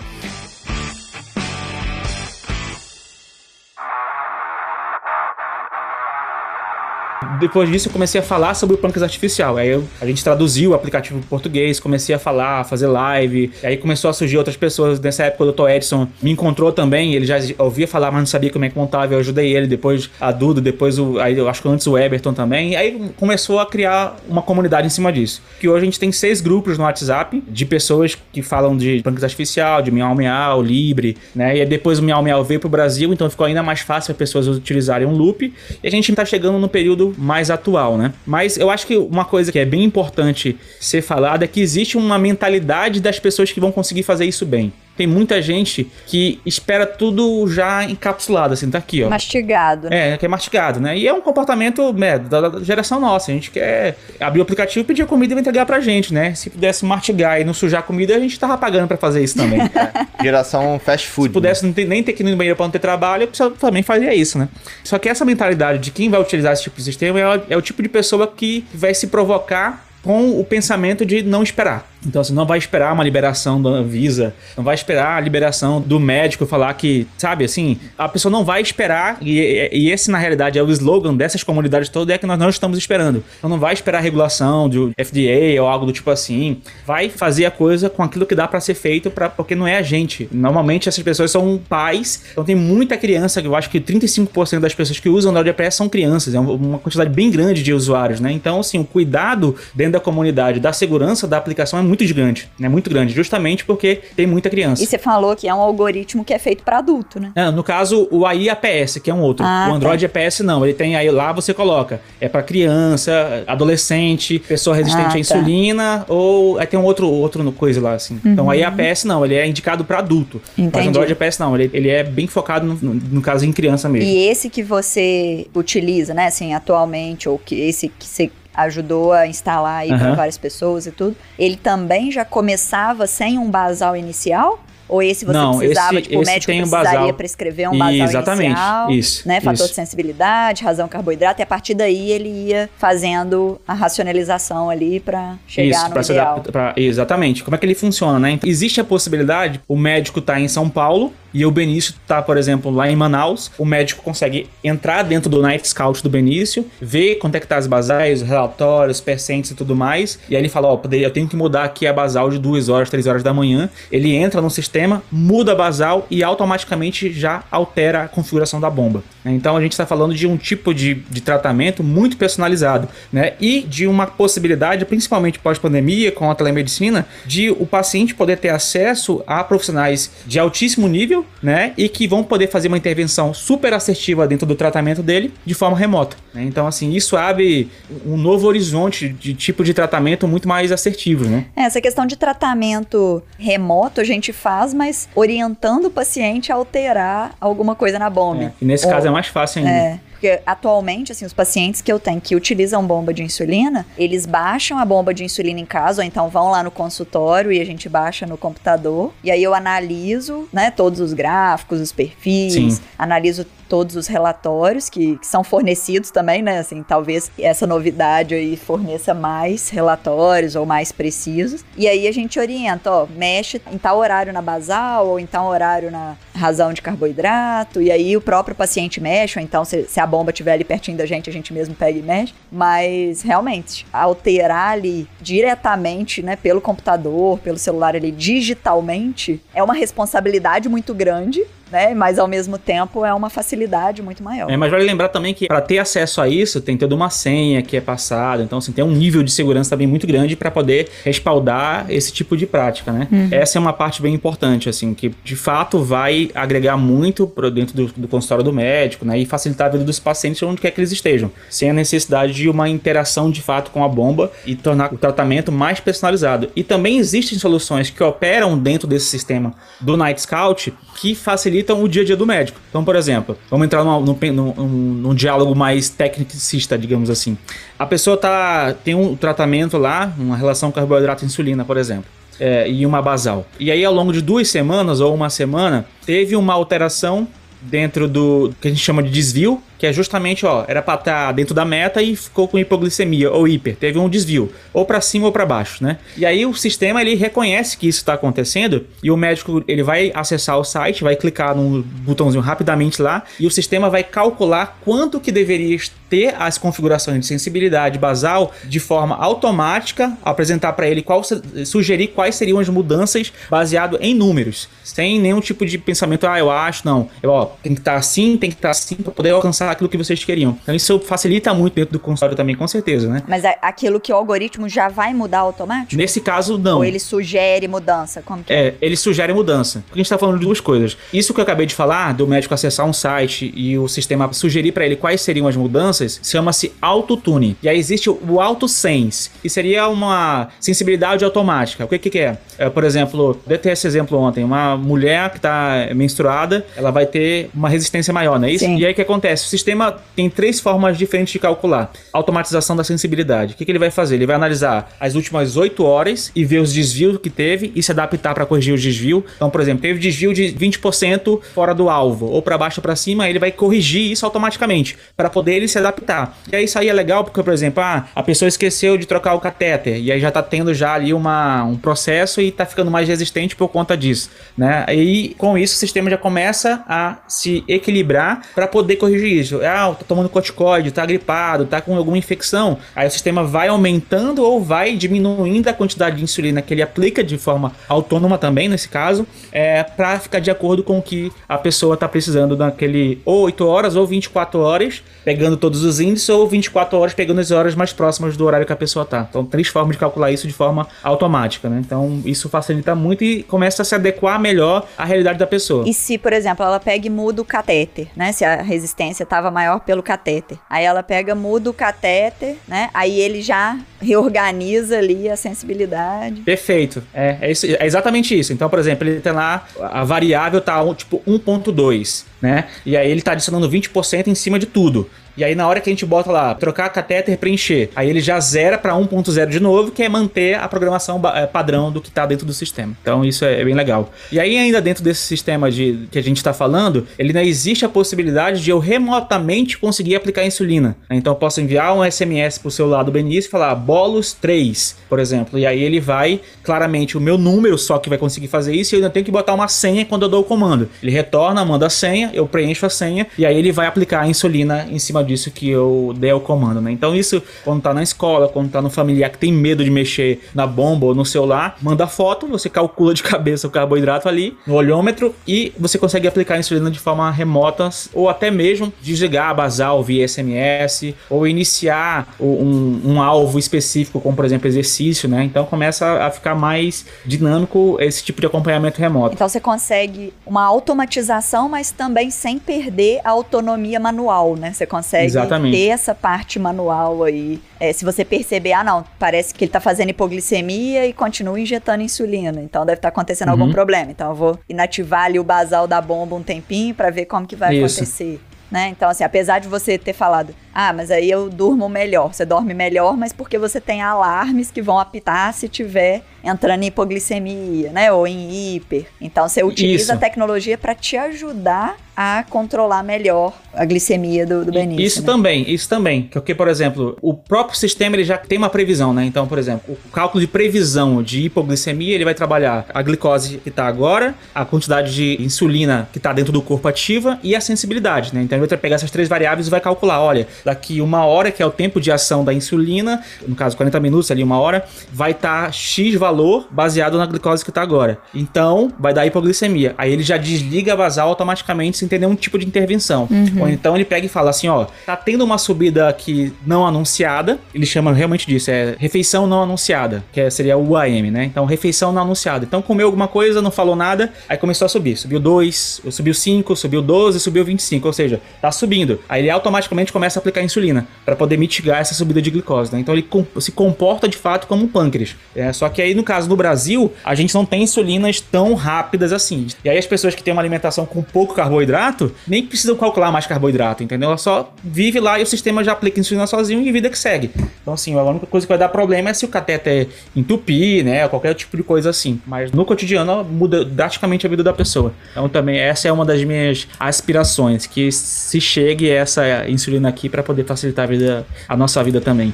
Depois disso, eu comecei a falar sobre o pâncreas artificial. Aí eu- a gente traduziu o aplicativo para português, comecei a falar, a fazer live. Aí começou a surgir outras pessoas. Nessa época, o Dr. Edson me encontrou também. Ele já ouvia falar, mas não sabia como é que montava. Eu ajudei ele. Depois a Duda, depois o. Aí eu acho que antes o Eberton também. Aí começou a criar uma comunidade em cima disso. Que hoje a gente tem seis grupos no WhatsApp de pessoas que falam de pâncreas artificial, de miau miau, libre, né? E aí depois o miau miau veio pro Brasil, então ficou ainda mais fácil as pessoas utilizarem um loop. E a gente tá chegando no período mais atual, né? Mas eu acho que uma coisa que é bem importante ser falada é que existe uma mentalidade das pessoas que vão conseguir fazer isso bem. Tem muita gente que espera tudo já encapsulado, assim, tá aqui, ó. Mastigado. né? É, que é mastigado, né? E é um comportamento né, da, da geração nossa. A gente quer abrir o aplicativo, pedir a comida e vai entregar pra gente, né? Se pudesse mastigar e não sujar a comida, a gente tava pagando pra fazer isso também. Geração fast food. Se pudesse não ter- nem ter que ir no banheiro pra não ter trabalho, pessoa também fazia isso, né? Só que essa mentalidade de quem vai utilizar esse tipo de sistema é, é o tipo de pessoa que vai se provocar com o pensamento de não esperar. Então, assim, não vai esperar uma liberação da Anvisa, não vai esperar a liberação do médico falar que, sabe, assim, a pessoa não vai esperar, e, e esse, na realidade, é o slogan dessas comunidades todas, é que nós não estamos esperando. Então, não vai esperar a regulação do FDA ou algo do tipo assim. Vai fazer a coisa com aquilo que dá para ser feito, pra, porque não é a gente. Normalmente, essas pessoas são pais, então tem muita criança, eu acho que 35% das pessoas que usam o WordPress são crianças, é uma quantidade bem grande de usuários, né? Então, assim, o cuidado dentro da comunidade, da segurança da aplicação é muito gigante, é né? muito grande, justamente porque tem muita criança. E você falou que é um algoritmo que é feito para adulto, né? É, no caso, o AI APS, que é um outro. Ah, o Android tá. APS não, ele tem aí lá você coloca, é para criança, adolescente, pessoa resistente ah, à tá. insulina ou aí tem um outro outro coisa lá assim. Uhum. Então aí APS não, ele é indicado para adulto. Entendi. Mas o Android APS não, ele, ele é bem focado no, no, no caso em criança mesmo. E esse que você utiliza, né, assim, atualmente ou que esse que você ajudou a instalar aí uhum. para várias pessoas e tudo. Ele também já começava sem um basal inicial? Ou esse você não, precisava, esse, tipo, esse o médico precisaria basal. prescrever um basal Exatamente, inicial, isso, né? Fator isso. de sensibilidade, razão carboidrato, e a partir daí ele ia fazendo a racionalização ali para chegar isso, no pra ideal. Pra, exatamente. Como é que ele funciona, né? Então, existe a possibilidade, o médico tá em São Paulo, e o Benício tá, por exemplo, lá em Manaus, o médico consegue entrar dentro do Night Scout do Benício, ver quanto é que tá as basais, os relatórios, percentes e tudo mais, e aí ele fala, ó, oh, eu tenho que mudar aqui a basal de 2 horas, 3 horas da manhã, ele entra no sistema, muda a basal e automaticamente já altera a configuração da bomba. Né? Então a gente está falando de um tipo de, de tratamento muito personalizado, né? E de uma possibilidade, principalmente pós-pandemia, com a telemedicina, de o paciente poder ter acesso a profissionais de altíssimo nível né? E que vão poder fazer uma intervenção super assertiva dentro do tratamento dele de forma remota. Né? Então, assim, isso abre um novo horizonte de tipo de tratamento muito mais assertivo, né? É, essa questão de tratamento remoto a gente faz, mas orientando o paciente a alterar alguma coisa na bomba. É, e nesse Ou, caso é mais fácil ainda. É. Porque atualmente, assim, os pacientes que eu tenho que utilizam bomba de insulina, eles baixam a bomba de insulina em casa, ou então vão lá no consultório e a gente baixa no computador. E aí eu analiso, né, todos os gráficos, os perfis, Sim. analiso todos os relatórios que, que, são fornecidos também, né? Assim, talvez essa novidade aí forneça mais relatórios ou mais precisos. E aí a gente orienta, ó, mexe em tal horário na basal ou em tal horário na razão de carboidrato. E aí o próprio paciente mexe, ou então se, se a bomba estiver ali pertinho da gente, a gente mesmo pega e mexe. Mas realmente, alterar ali diretamente, né, pelo computador, pelo celular ali digitalmente, é uma responsabilidade muito grande né? Mas ao mesmo tempo é uma facilidade muito maior. É, mas vale lembrar também que para ter acesso a isso tem toda uma senha que é passada, então assim, tem um nível de segurança também muito grande para poder respaldar esse tipo de prática, né? Uhum. Essa é uma parte bem importante, assim, que de fato vai agregar muito para dentro do, do, consultório do médico, né? E facilitar a vida dos pacientes onde quer que eles estejam, sem a necessidade de uma interação de fato com a bomba e tornar o tratamento mais personalizado. E também existem soluções que operam dentro desse sistema do Night Scout que facilitam o dia a dia do médico. Então, por exemplo, vamos entrar num, num, num, num diálogo mais tecnicista, digamos assim. A pessoa tá, tem um tratamento lá, uma relação carboidrato-insulina, por exemplo. É, e uma basal. E aí, ao longo de duas semanas ou uma semana, teve uma alteração dentro do que a gente chama de desvio, que é justamente, ó, era para estar tá dentro da meta e ficou com hipoglicemia ou hiper, teve um desvio, ou para cima ou para baixo, né? E aí o sistema ele reconhece que isso está acontecendo e o médico ele vai acessar o site, vai clicar no botãozinho rapidamente lá e o sistema vai calcular quanto que deveria ter as configurações de sensibilidade basal de forma automática, apresentar para ele qual sugerir quais seriam as mudanças baseado em números, sem nenhum tipo de pensamento, ah, eu acho, não, eu, ó, tem que estar tá assim, tem que estar tá assim para poder alcançar aquilo que vocês queriam. Então isso facilita muito dentro do consultório também, com certeza, né? Mas é aquilo que o algoritmo já vai mudar automático? Nesse caso, não. Ou ele sugere mudança? Como que é? é ele sugere mudança. Porque a gente tá falando de duas coisas. Isso que eu acabei de falar, do médico acessar um site e o sistema sugerir para ele quais seriam as mudanças, chama-se autotune. E aí existe o AutoSense, que seria uma sensibilidade automática. O que que é? é por exemplo, eu ter esse exemplo ontem, uma mulher que tá menstruada, ela vai ter uma resistência maior, não é isso? Sim. E aí o que acontece? Sistema tem três formas diferentes de calcular. Automatização da sensibilidade. O que, que ele vai fazer? Ele vai analisar as últimas 8 horas e ver os desvios que teve e se adaptar para corrigir os desvios. Então, por exemplo, teve desvio de 20% fora do alvo, ou para baixo ou para cima, ele vai corrigir isso automaticamente para poder ele se adaptar. E aí isso aí é legal porque, por exemplo, ah, a pessoa esqueceu de trocar o catéter e aí já tá tendo já ali uma, um processo e tá ficando mais resistente por conta disso, né? E com isso o sistema já começa a se equilibrar para poder corrigir isso. Ah, tá tomando corticoide, tá gripado, tá com alguma infecção. Aí o sistema vai aumentando ou vai diminuindo a quantidade de insulina que ele aplica de forma autônoma também, nesse caso, é, para ficar de acordo com o que a pessoa tá precisando naquele ou 8 horas ou 24 horas, pegando todos os índices, ou 24 horas pegando as horas mais próximas do horário que a pessoa tá. Então, três formas de calcular isso de forma automática, né? Então, isso facilita muito e começa a se adequar melhor à realidade da pessoa. E se, por exemplo, ela pega e muda o catéter, né? Se a resistência estava maior pelo catéter. Aí ela pega, muda o catéter, né? Aí ele já reorganiza ali a sensibilidade. Perfeito. É, é, isso, é exatamente isso. Então, por exemplo, ele tem lá, a variável tá tipo 1.2, né? E aí ele tá adicionando 20% em cima de tudo. E aí, na hora que a gente bota lá, trocar catéter preencher, aí ele já zera para 1.0 de novo, que é manter a programação eh, padrão do que está dentro do sistema. Então, isso é bem legal. E aí, ainda dentro desse sistema de que a gente está falando, ele ainda existe a possibilidade de eu remotamente conseguir aplicar insulina. Então, eu posso enviar um SMS pro celular do Benício e falar bolos 3, por exemplo. E aí, ele vai, claramente, o meu número só que vai conseguir fazer isso, e eu ainda tenho que botar uma senha quando eu dou o comando. Ele retorna, manda a senha, eu preencho a senha, e aí ele vai aplicar a insulina em cima disso que eu der o comando, né? Então isso, quando tá na escola, quando tá no familiar que tem medo de mexer na bomba ou no celular, manda foto, você calcula de cabeça o carboidrato ali no olhômetro e você consegue aplicar a insulina de forma remota ou até mesmo desligar basal via SMS ou iniciar um, um alvo específico, como por exemplo exercício, né? Então começa a ficar mais dinâmico esse tipo de acompanhamento remoto. Então você consegue uma automatização, mas também sem perder a autonomia manual, né? Você consegue consegue Exatamente. ter essa parte manual aí. É, se você perceber, ah, não, parece que ele tá fazendo hipoglicemia e continua injetando insulina. Então deve estar tá acontecendo Uhum. algum problema. Então eu vou inativar ali o basal da bomba um tempinho para ver como que vai Isso. acontecer. Né? Então, assim, apesar de você ter falado, ah, mas aí eu durmo melhor, você dorme melhor, mas porque você tem alarmes que vão apitar se tiver entrando em hipoglicemia, né? Ou em hiper. Então, você utiliza Isso. a tecnologia para te ajudar a controlar melhor a glicemia do, do Benício. Isso né? também, isso também. Porque, por exemplo, o próprio sistema ele já tem uma previsão, né? Então, por exemplo, o cálculo de previsão de hipoglicemia, ele vai trabalhar a glicose que está agora, a quantidade de insulina que está dentro do corpo ativa e a sensibilidade, né? Então ele vai pegar essas três variáveis e vai calcular, olha, daqui uma hora, que é o tempo de ação da insulina, no caso 40 minutos ali, uma hora, vai estar X valor baseado na glicose que está agora. Então, vai dar hipoglicemia. Aí ele já desliga a basal automaticamente sem ter nenhum tipo de intervenção. Ou então ele pega e fala assim, ó, tá tendo uma subida aqui não anunciada, ele chama realmente disso, é refeição não anunciada, que é- seria o UAM, né? Então, refeição não anunciada. Então, comeu alguma coisa, não falou nada, aí começou a subir. Subiu 2, subiu 5, subiu 12, subiu 25, ou seja, tá subindo. Aí ele automaticamente começa a aplicar insulina para poder mitigar essa subida de glicose, né? Então ele se comporta de fato como um pâncreas. É, só que aí no caso no Brasil, a gente não tem insulinas tão rápidas assim. E aí as pessoas que têm uma alimentação com pouco carboidrato nem precisam calcular mais carboidrato, entendeu? Ela só vive lá e o sistema já aplica insulina sozinho e vida que segue. Então assim, a única coisa que vai dar problema é se o cateter entupir, né? Qualquer tipo de coisa assim. Mas no cotidiano muda drasticamente a vida da pessoa. Então também essa é uma das minhas aspirações, que se chegue essa insulina aqui para poder facilitar a vida, a nossa vida também.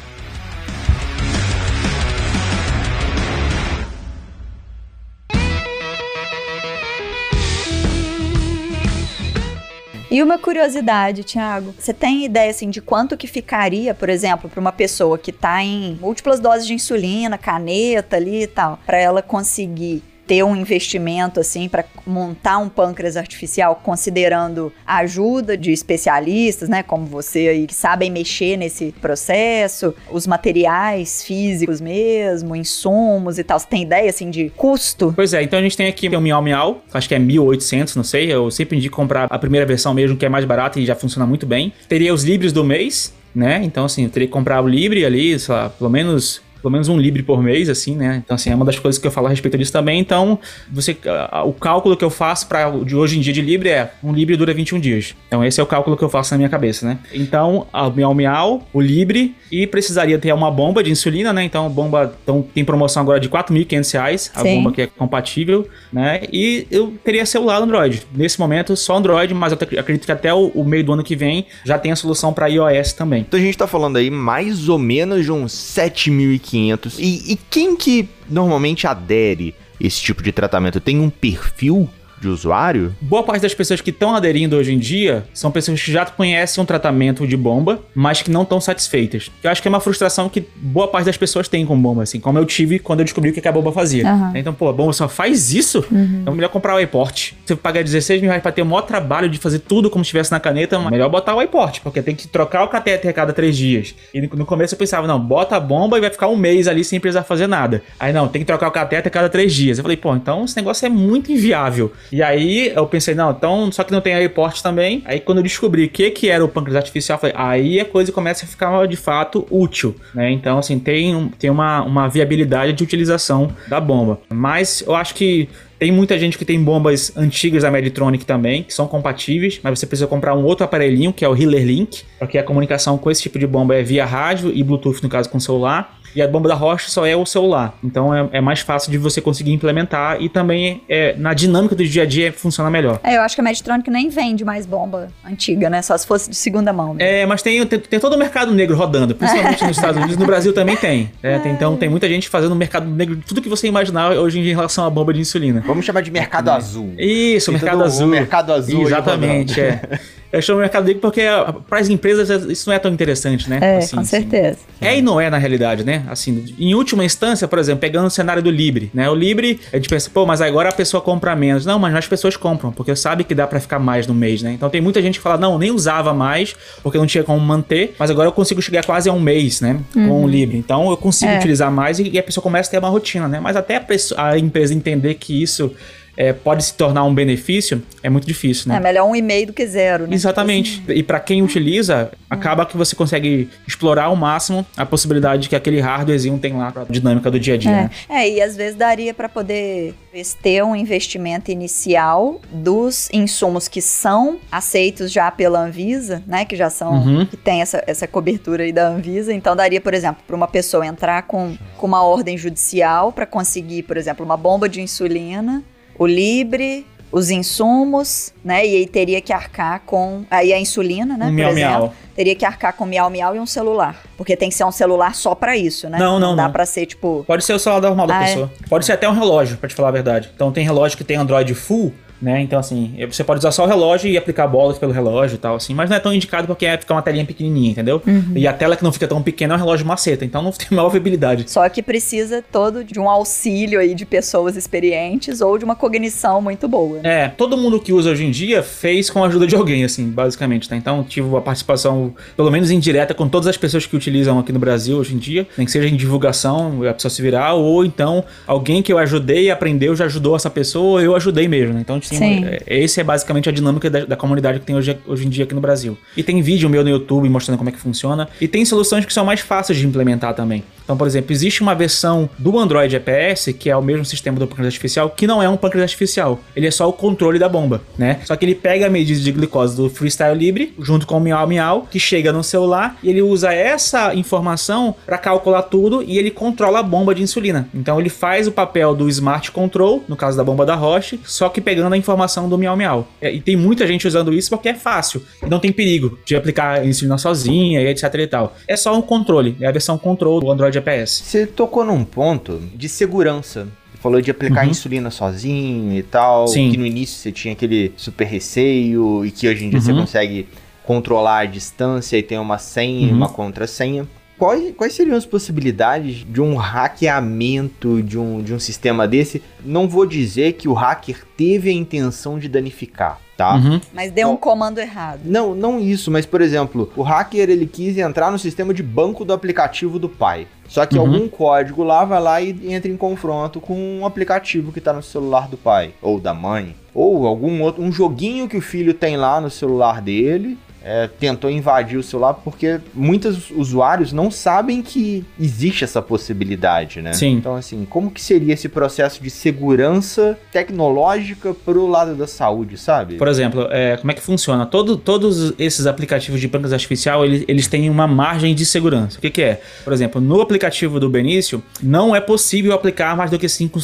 E uma curiosidade, Thiago, você tem ideia assim de quanto que ficaria, por exemplo, para uma pessoa que tá em múltiplas doses de insulina, caneta ali e tal, para ela conseguir ter um investimento assim para montar um pâncreas artificial, considerando a ajuda de especialistas, né, como você aí que sabem mexer nesse processo, os materiais físicos mesmo, insumos e tal. Você tem ideia assim de custo? Pois é, então a gente tem aqui o Miau Miau, acho que é 1800, não sei. Eu sempre indico comprar a primeira versão mesmo, que é mais barata e já funciona muito bem. Teria os Libres do mês, né? Então, assim, eu teria que comprar o Libre ali, sei lá, pelo menos pelo menos um libre por mês, assim, né? Então, assim, é uma das coisas que eu falo a respeito disso também. Então, você, o cálculo que eu faço para de hoje em dia de libre é um libre dura 21 dias. Então, esse é o cálculo que eu faço na minha cabeça, né? Então, a Miau Miau, o libre, e precisaria ter uma bomba de insulina, né? Então, a bomba então, tem promoção agora de R$ 4.500, a Sim. bomba que é compatível, né? E eu teria celular Android. Nesse momento, só Android, mas eu ac- acredito que até o, o meio do ano que vem já tem a solução para iOS também. Então a gente tá falando aí mais ou menos de uns 7.500. E, e quem que normalmente adere esse tipo de tratamento? Tem um perfil de usuário? Boa parte das pessoas que estão aderindo hoje em dia são pessoas que já conhecem um tratamento de bomba, mas que não estão satisfeitas. Eu acho que é uma frustração que boa parte das pessoas tem com bomba, assim, como eu tive quando eu descobri o que a bomba fazia. Aham. Então, pô, a bomba só faz isso? Então é melhor comprar o iPort. Você pagar 16 mil reais pra ter o maior trabalho de fazer tudo como se estivesse na caneta, é melhor botar o iPort, porque tem que trocar o catéter a cada três dias. E no no começo eu pensava, não, bota a bomba e vai ficar um mês ali sem precisar fazer nada. Aí não, tem que trocar o catéter a cada três dias. Eu falei, pô, então esse negócio é muito inviável. E aí eu pensei, não, então, só que não tem iPort também. Aí quando eu descobri o que, que era o pâncreas artificial, falei, aí a coisa começa a ficar de fato útil, né? Então, assim, tem, tem uma, uma viabilidade de utilização da bomba. Mas eu acho que tem muita gente que tem bombas antigas da Meditronic também, que são compatíveis, mas você precisa comprar um outro aparelhinho, que é o Healer Link, porque a comunicação com esse tipo de bomba é via rádio e Bluetooth, no caso, com celular. E a bomba da Roche só é o celular. Então é, é mais fácil de você conseguir implementar e também é, na dinâmica do dia a dia funciona melhor. É, eu acho que a Meditronic nem vende mais bomba antiga, né? Só se fosse de segunda mão. Né? É, mas tem, tem, tem todo o mercado negro rodando, principalmente nos Estados Unidos, no Brasil também tem. né? Tem- Então tem muita gente fazendo mercado negro, tudo que você imaginar hoje em relação à bomba de insulina. Vamos chamar de mercado azul. Isso, o Tem mercado azul. mercado azul Exatamente, é. Eu chamo mercado negro porque para as empresas isso não é tão interessante, né? É, Assim, com assim. certeza. É e não é na realidade, né? Assim, em última instância, por exemplo, pegando o cenário do Libre, né? O Libre, a gente pensa, pô, mas agora a pessoa compra menos. Não, mas as pessoas compram, porque sabe que dá pra ficar mais no mês, né? Então tem muita gente que fala, não, nem usava mais, porque não tinha como manter, mas agora eu consigo chegar quase a um mês, né? Com o Libre. Então eu consigo É. utilizar mais e, e a pessoa começa a ter uma rotina, né? Mas até a, pessoa- a empresa entender que isso isso é, pode se tornar um benefício é muito difícil, né? É melhor um e meio do que zero, né? Exatamente. E para quem utiliza, acaba que você consegue explorar ao máximo a possibilidade que aquele hardwarezinho tem lá pra dinâmica do dia a dia. É. né? é, e às vezes daria para poder ter um investimento inicial dos insumos que são aceitos já pela Anvisa, né? Que já são, Uhum. que tem essa, essa cobertura aí da Anvisa. Então daria, por exemplo, para uma pessoa entrar com, com uma ordem judicial para conseguir, por exemplo, uma bomba de insulina, o Libre, os insumos, né? E aí teria que arcar com aí a insulina, né? Um por miau exemplo, miau. teria que arcar com miau miau e um celular, porque tem que ser um celular só para isso, né? Não, não, dá não. para ser tipo Pode ser o celular normal da Ah, é? pessoa. Pode ser até um relógio, pra te falar a verdade. Então tem relógio que tem Android full, né? Então, assim, você pode usar só o relógio e aplicar bolas pelo relógio e tal, assim. Mas não é tão indicado porque é ficar uma telinha pequenininha, entendeu? Uhum. E a tela que não fica tão pequena é um relógio maceta. Então não tem maior viabilidade. Só que precisa todo de um auxílio aí de pessoas experientes ou de uma cognição muito boa. né? É, todo mundo que usa hoje em dia fez com a ajuda de alguém, assim, basicamente, tá? Então tive a participação, pelo menos indireta, com todas as pessoas que utilizam aqui no Brasil hoje em dia, nem que seja em divulgação, a pessoa se virar, ou então alguém que eu ajudei, aprendeu, já ajudou essa pessoa, eu ajudei mesmo, né? Então, assim, Sim. é- esse é basicamente a dinâmica da, da comunidade que tem hoje, hoje em dia aqui no Brasil. E tem vídeo meu no YouTube mostrando como é que funciona, e tem soluções que são mais fáceis de implementar também. Então, por exemplo, existe uma versão do Android EPS, que é o mesmo sistema do pâncreas artificial, que não é um pâncreas artificial. Ele é só o controle da bomba, né? Só que ele pega a medida de glicose do Freestyle Libre, junto com o Miau Miau, que chega no celular, e ele usa essa informação para calcular tudo e ele controla a bomba de insulina. Então ele faz o papel do Smart Control, no caso da bomba da Roche, só que pegando a informação do Miau Miau. É, E tem muita gente usando isso porque é fácil. E não tem perigo de aplicar insulina sozinha e etc e tal. É só um controle, é a versão control do Android EPS. Você tocou num ponto de segurança. Você falou de aplicar Uhum. insulina sozinho e tal. Sim. Que no início você tinha aquele super receio e que hoje em dia você Uhum. consegue controlar a distância e tem uma senha e Uhum. uma contrassenha. Quais, quais seriam as possibilidades de um hackeamento de um, de um sistema desse? Não vou dizer que o hacker teve a intenção de danificar, tá? Uhum. Mas deu um Bom. comando errado. Não, não isso, mas por exemplo, o hacker ele quis entrar no sistema de banco do aplicativo do pai. Só que Uhum. algum código lá vai lá e entra em confronto com um aplicativo que tá no celular do pai ou da mãe, ou algum outro um joguinho que o filho tem lá no celular dele é, tentou invadir o celular porque muitos usuários não sabem que existe essa possibilidade, né? Sim. Então, assim, como que seria esse processo de segurança tecnológica pro lado da saúde, sabe? Por exemplo, é, como é que funciona? Todo, todos esses aplicativos de pancreas artificial, eles, eles têm uma margem de segurança. O que, que é? Por exemplo, no aplicativo do Benício, não é possível aplicar mais do que 5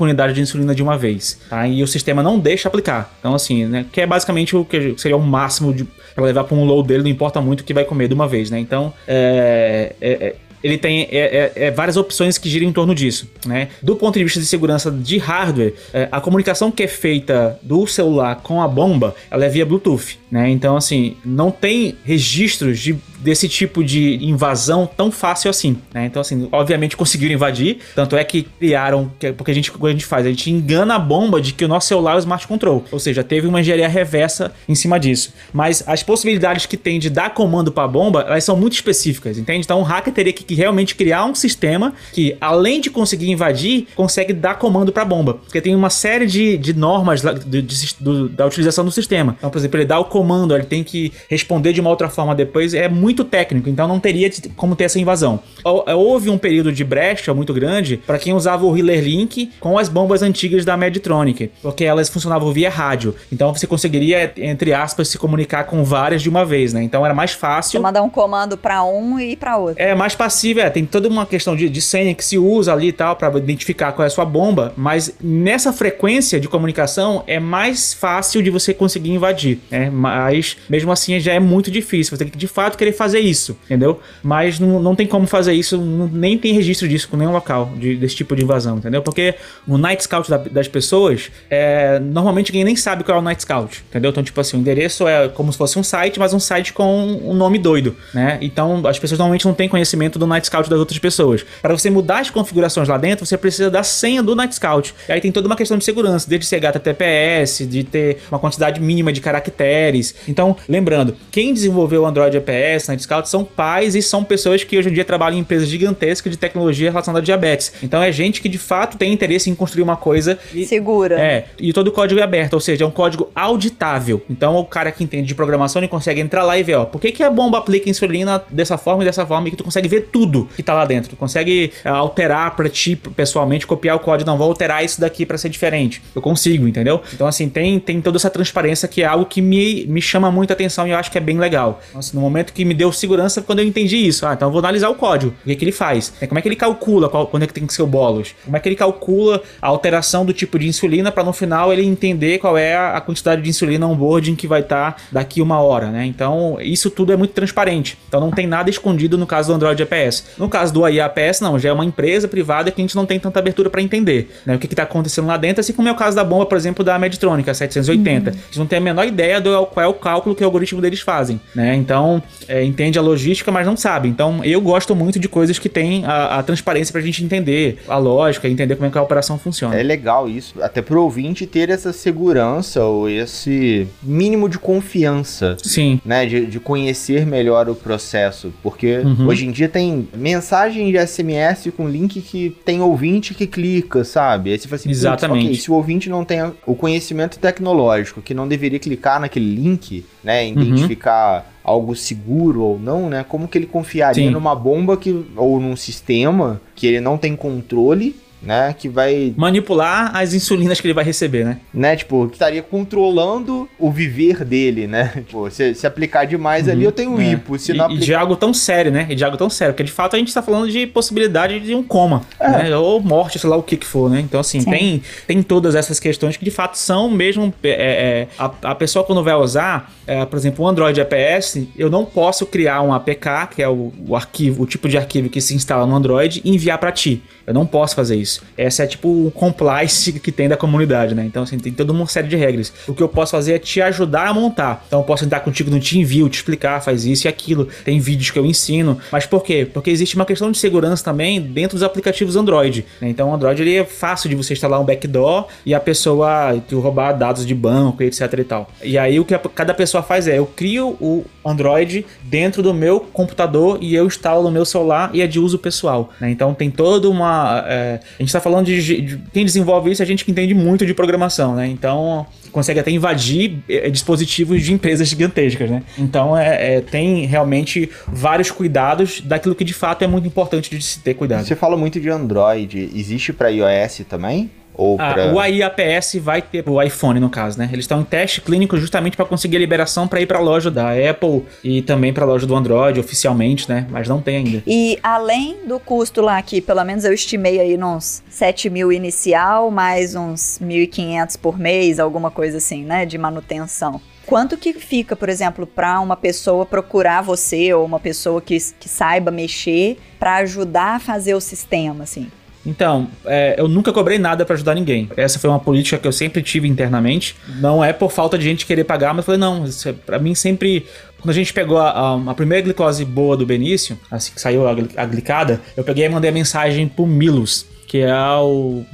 unidades de insulina de uma vez. Tá? E o sistema não deixa aplicar. Então, assim, né? Que é basicamente o que seria o máximo de para levar para um low dele, não importa muito o que vai comer de uma vez, né? Então, é, é, é ele tem é, é, é, várias opções que giram em torno disso. Né? Do ponto de vista de segurança de hardware, é, a comunicação que é feita do celular com a bomba, ela é via Bluetooth. Né? Então, assim, não tem registros de desse tipo de invasão tão fácil assim, né? Então, assim, obviamente conseguiram invadir, tanto é que criaram, porque a gente, a gente faz? A gente engana a bomba de que o nosso celular é o Smart Control, ou seja, teve uma engenharia reversa em cima disso. Mas as possibilidades que tem de dar comando para a bomba, elas são muito específicas, entende? Então, o hacker teria que, que realmente criar um sistema que, além de conseguir invadir, consegue dar comando para a bomba, porque tem uma série de, de normas de, de, de, da utilização do sistema. Então, por exemplo, ele dá o comando, ele tem que responder de uma outra forma depois, é muito técnico, então não teria como ter essa invasão. É, houve um período de brecha muito grande para quem usava o Healer Link com as bombas antigas da Medtronic, porque elas funcionavam via rádio. Então você conseguiria, entre aspas, se comunicar com várias de uma vez, né? Então era mais fácil. Você mandar um comando para um e para outro. É mais passivo, é, tem toda uma questão de, de senha que se usa ali e tal para identificar qual é a sua bomba, mas nessa frequência de comunicação é mais fácil de você conseguir invadir, né? Mas mesmo assim já é muito difícil. Você tem que de fato querer fazer isso, entendeu? Mas não, não tem como fazer isso, não, nem tem registro disso com nenhum local de, desse tipo de invasão, entendeu? Porque o Night Scout da, das pessoas, é, normalmente ninguém nem sabe qual é o Night Scout, entendeu? Então, tipo assim, o endereço é como se fosse um site, mas um site com um nome doido, né? Então, as pessoas normalmente não têm conhecimento do Night Scout das outras pessoas. Para você mudar as configurações lá dentro, você precisa da senha do Night Scout. E aí tem toda uma questão de segurança, desde ser HTTPS, de ter uma quantidade mínima de caracteres. Então, lembrando, quem desenvolveu o Android EPS, Night Scout, são pais e são pessoas que hoje em dia trabalham em empresas gigantescas de tecnologia relacionada a diabetes. Então é gente que de fato tem interesse em construir uma coisa e, segura. É, e todo o código é aberto, ou seja, é um código auditável. Então o cara que entende de programação ele consegue entrar lá e ver, ó, por que, que a bomba aplica insulina dessa forma e dessa forma e que tu consegue ver tudo que tá lá dentro. Tu consegue uh, alterar para ti pessoalmente, copiar o código, não vou alterar isso daqui para ser diferente. Eu consigo, entendeu? Então assim, tem, tem toda essa transparência que é algo que me, me chama muita atenção e eu acho que é bem legal. Assim, no momento que me deu segurança quando eu entendi isso. Ah, então eu vou analisar o código. O que, que ele faz? É, como é que ele calcula qual, quando é que tem que ser o bolos? Como é que ele calcula a alteração do tipo de insulina para no final ele entender qual é a quantidade de insulina on-boarding que vai estar tá daqui uma hora, né? Então isso tudo é muito transparente. Então não tem nada escondido no caso do Android No caso do AI APS, não, já é uma empresa privada que a gente não tem tanta abertura para entender né? o que está acontecendo lá dentro, assim como é o caso da bomba, por exemplo, da Medtronic, a 780. Uhum. A gente não tem a menor ideia do qual é o cálculo que o algoritmo deles fazem, né? Então, é, entende a logística, mas não sabe. Então eu gosto muito de coisas que têm a, a transparência pra gente entender a lógica, entender como é que a operação funciona. É legal isso, até pro ouvinte ter essa segurança ou esse mínimo de confiança. Sim. Né, de, de conhecer melhor o processo, porque uhum. hoje em dia tem mensagem de SMS com link que tem ouvinte que clica, sabe? Aí você fala assim, Exatamente. Okay, se o ouvinte não tem o conhecimento tecnológico, que não deveria clicar naquele link, né, uhum. identificar uhum algo seguro ou não, né? Como que ele confiaria Sim. numa bomba que ou num sistema que ele não tem controle né? Que vai. Manipular as insulinas que ele vai receber, né? Né? Tipo, que estaria controlando o viver dele, né? Tipo, se, se aplicar demais uhum, ali, eu tenho é. hipo. Se e, não aplicar... e de algo tão sério, né? E de algo tão sério. Porque de fato a gente tá falando de possibilidade de um coma, é. né? Ou morte, sei lá o que que for, né? Então, assim, tem, tem todas essas questões que de fato são mesmo. É, é, a, a pessoa quando vai usar, é, por exemplo, o Android APS, eu não posso criar um APK, que é o, o arquivo, o tipo de arquivo que se instala no Android, e enviar para ti. Eu não posso fazer isso. Essa é tipo o compliance que tem da comunidade, né? Então, assim, tem toda uma série de regras. O que eu posso fazer é te ajudar a montar. Então, eu posso entrar contigo no TeamView, te explicar, faz isso e aquilo. Tem vídeos que eu ensino. Mas por quê? Porque existe uma questão de segurança também dentro dos aplicativos Android. Né? Então, o Android ele é fácil de você instalar um backdoor e a pessoa roubar dados de banco, etc e tal. E aí, o que cada pessoa faz é, eu crio o Android dentro do meu computador e eu instalo no meu celular e é de uso pessoal. Né? Então, tem toda uma É, a gente tá falando de, de, Quem desenvolve isso é a gente que entende muito de programação, né? Então consegue até invadir é, dispositivos de empresas gigantescas, né? Então é, é, tem realmente vários cuidados daquilo que de fato é muito importante de se ter cuidado. Você fala muito de Android, existe para iOS também? Ou ah, pra... O AIAPS vai ter o iPhone, no caso, né? Eles estão em teste clínico justamente para conseguir a liberação para ir para a loja da Apple e também para a loja do Android oficialmente, né? Mas não tem ainda. E além do custo lá, que pelo menos eu estimei aí uns 7 mil inicial, mais uns 1.500 por mês, alguma coisa assim, né? De manutenção. Quanto que fica, por exemplo, para uma pessoa procurar você ou uma pessoa que, que saiba mexer para ajudar a fazer o sistema, assim? Então, é, eu nunca cobrei nada para ajudar ninguém. Essa foi uma política que eu sempre tive internamente. Não é por falta de gente querer pagar, mas eu falei, não, é, para mim sempre quando a gente pegou a, a, a, primeira glicose boa do Benício, assim que saiu a, a, glicada, eu peguei e mandei a mensagem pro Milos, que é o,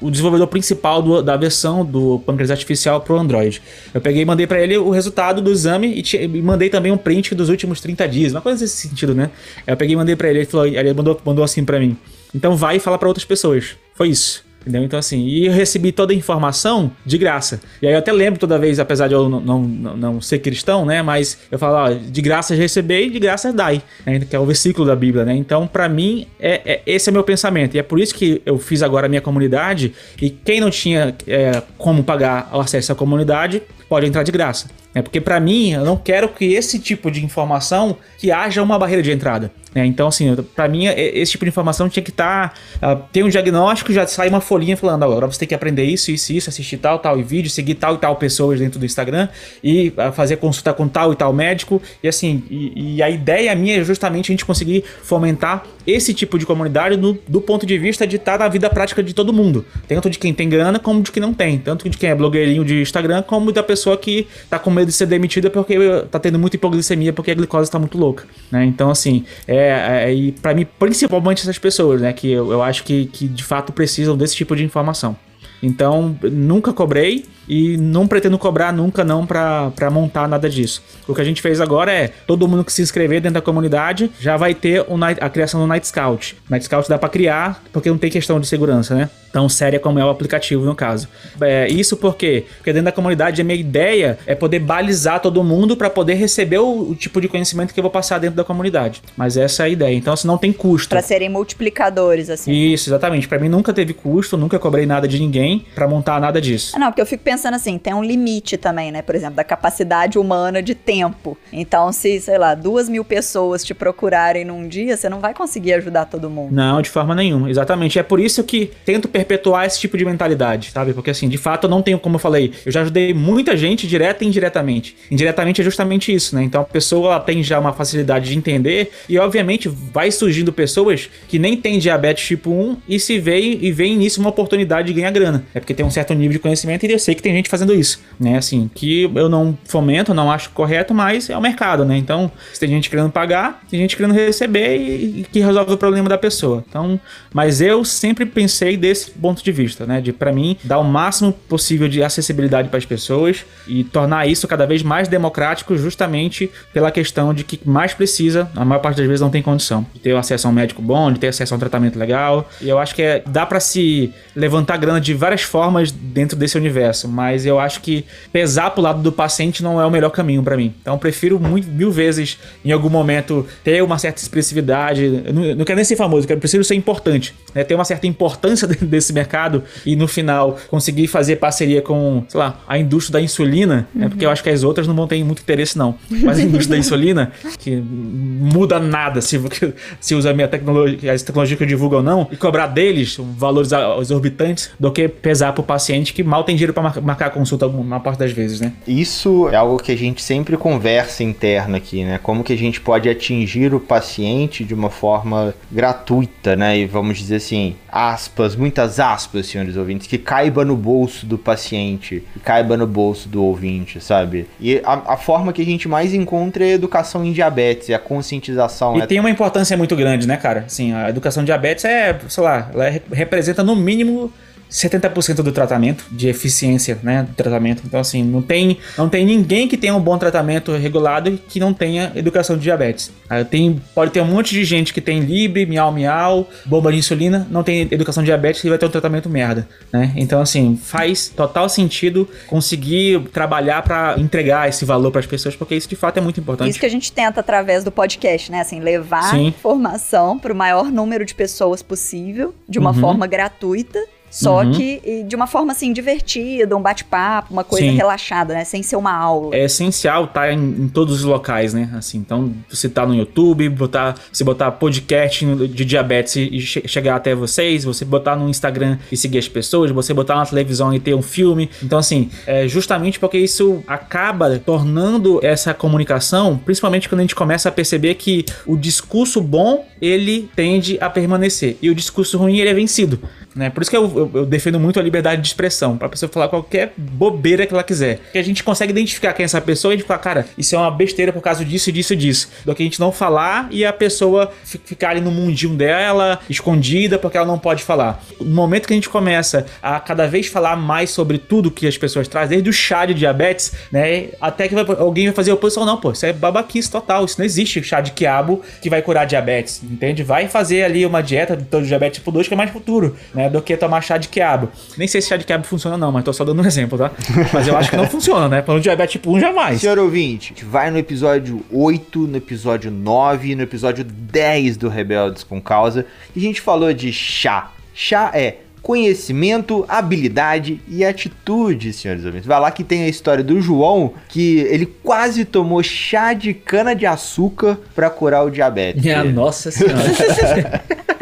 o desenvolvedor principal do, da versão do pâncreas artificial pro Android. Eu peguei e mandei para ele o resultado do exame e, e, mandei também um print dos últimos 30 dias, uma coisa nesse sentido, né? Eu peguei e mandei para ele, ele falou, ele mandou, mandou assim para mim. Então vai e fala para outras pessoas. Foi isso. Entendeu? Então, assim, e eu recebi toda a informação de graça. E aí eu até lembro toda vez, apesar de eu não, não, não ser cristão, né? Mas eu falo, ó, de graça receber e de graça dai, né? que é o versículo da Bíblia, né? Então, para mim, é, é, esse é meu pensamento. E é por isso que eu fiz agora a minha comunidade. E quem não tinha é, como pagar o acesso à comunidade, pode entrar de graça. É porque para mim, eu não quero que esse tipo de informação que haja uma barreira de entrada. Né? Então, assim, para mim, esse tipo de informação tinha que estar. Tá, uh, tem um diagnóstico, já sai uma folhinha falando, agora você tem que aprender isso, isso, isso, assistir tal, tal e vídeo, seguir tal e tal pessoas dentro do Instagram e uh, fazer consulta com tal e tal médico. E assim, e, e, a ideia minha é justamente a gente conseguir fomentar esse tipo de comunidade no, do ponto de vista de estar tá na vida prática de todo mundo. Tanto de quem tem grana como de quem não tem. Tanto de quem é blogueirinho de Instagram, como da pessoa que tá com medo de ser demitida porque tá tendo muita hipoglicemia porque a glicose tá muito louca, né? Então, assim, é, é e para mim, principalmente essas pessoas, né, que eu, eu acho que, que de fato precisam desse tipo de informação. Então, nunca cobrei e não pretendo cobrar nunca não para montar nada disso. O que a gente fez agora é, todo mundo que se inscrever dentro da comunidade já vai ter a criação do Night Scout. Night Scout dá para criar, porque não tem questão de segurança, né? Tão séria como é o aplicativo no caso. É, isso porque, porque dentro da comunidade a minha ideia é poder balizar todo mundo para poder receber o, o, tipo de conhecimento que eu vou passar dentro da comunidade. Mas essa é a ideia. Então, assim, não tem custo. Para serem multiplicadores, assim. Isso, exatamente. Para mim nunca teve custo, nunca cobrei nada de ninguém para montar nada disso. Ah, não, porque eu fico pensando assim, tem um limite também, né? Por exemplo, da capacidade humana de tempo. Então, se, sei lá, duas mil pessoas te procurarem num dia, você não vai conseguir ajudar todo mundo. Não, de forma nenhuma. Exatamente. É por isso que tento perpetuar esse tipo de mentalidade, sabe? Porque assim, de fato, eu não tenho, como eu falei, eu já ajudei muita gente direta e indiretamente. Indiretamente é justamente isso, né? Então a pessoa ela tem já uma facilidade de entender e, obviamente, vai surgindo pessoas que nem têm diabetes tipo 1 e se veem e veem nisso uma oportunidade de ganhar grana. É porque tem um certo nível de conhecimento e eu sei que tem gente fazendo isso, né? Assim, que eu não fomento, não acho correto, mas é o mercado, né? Então, se tem gente querendo pagar, tem gente querendo receber e, e que resolve o problema da pessoa. Então, mas eu sempre pensei desse ponto de vista, né? De para mim dar o máximo possível de acessibilidade para as pessoas e tornar isso cada vez mais democrático, justamente pela questão de que mais precisa, a maior parte das vezes não tem condição de ter acesso a um médico bom, de ter acesso a um tratamento legal. E eu acho que é, dá para se levantar grana de várias formas dentro desse universo, mas eu acho que pesar pro lado do paciente não é o melhor caminho para mim. Então eu prefiro muito, mil vezes em algum momento ter uma certa expressividade. Eu não, não quero nem ser famoso, eu preciso ser importante, né? ter uma certa importância dentro desse mercado mercado e no final conseguir fazer parceria com, sei lá, a indústria da insulina, uhum. né? Porque eu acho que as outras não vão ter muito interesse, não. Mas a indústria da insulina, que muda nada se, se usa a minha tecnologia, as tecnologias que eu divulgo ou não, e cobrar deles valores exorbitantes do que pesar pro paciente que mal tem dinheiro para marcar a consulta uma parte das vezes, né? Isso é algo que a gente sempre conversa interno aqui, né? Como que a gente pode atingir o paciente de uma forma gratuita, né? E vamos dizer assim, aspas, muitas aspas senhores ouvintes, que caiba no bolso do paciente, que caiba no bolso do ouvinte, sabe? E a, a forma que a gente mais encontra é a educação em diabetes, é a conscientização. E né? tem uma importância muito grande, né, cara? Assim, a educação em diabetes é, sei lá, ela representa no mínimo 70% do tratamento, de eficiência, né, do tratamento. Então, assim, não tem, não tem ninguém que tenha um bom tratamento regulado que não tenha educação de diabetes. Aí tem, pode ter um monte de gente que tem Libre, Miau Miau, bomba de insulina, não tem educação de diabetes e vai ter um tratamento merda, né? Então, assim, faz total sentido conseguir trabalhar para entregar esse valor para as pessoas, porque isso de fato é muito importante. Isso que a gente tenta através do podcast, né? Assim, levar Sim. informação para o maior número de pessoas possível, de uma Uhum. forma gratuita. Só Uhum. que de uma forma assim, divertida, um bate-papo, uma coisa Sim. relaxada, né? Sem ser uma aula. É essencial estar em, em todos os locais, né? Assim, então você tá no YouTube, botar, você botar podcast de diabetes e, e che- chegar até vocês, você botar no Instagram e seguir as pessoas, você botar na televisão e ter um filme. Então, assim, é justamente porque isso acaba tornando essa comunicação, principalmente quando a gente começa a perceber que o discurso bom ele tende a permanecer e o discurso ruim ele é vencido. Né? Por isso que eu, eu- eu defendo muito a liberdade de expressão, pra pessoa falar qualquer bobeira que ela quiser. Que a gente consegue identificar quem é essa pessoa e a gente fala, cara, isso é uma besteira por causa disso, disso disso. Do que a gente não falar e a pessoa fi- ficar ali no mundinho dela, escondida, porque ela não pode falar. No momento que a gente começa a cada vez falar mais sobre tudo que as pessoas trazem, desde o chá de diabetes, né? Até que vai- alguém vai fazer oposição, não, pô, isso é babaquice total, isso não existe chá de quiabo que vai curar diabetes, entende? Vai fazer ali uma dieta do diabetes tipo 2 que é mais futuro, né? Do que tomar chá de quiabo. Nem sei se chá de quiabo funciona não, mas tô só dando um exemplo, tá? Mas eu acho que não funciona, né? Para um diabetes tipo 1 jamais. Senhor ouvinte, a gente vai no episódio 8, no episódio 9 e no episódio 10 do Rebeldes com Causa. E a gente falou de chá. Chá é conhecimento, habilidade e atitude, senhores ouvintes. Vai lá que tem a história do João, que ele quase tomou chá de cana de açúcar pra curar o diabetes. Minha nossa senhora.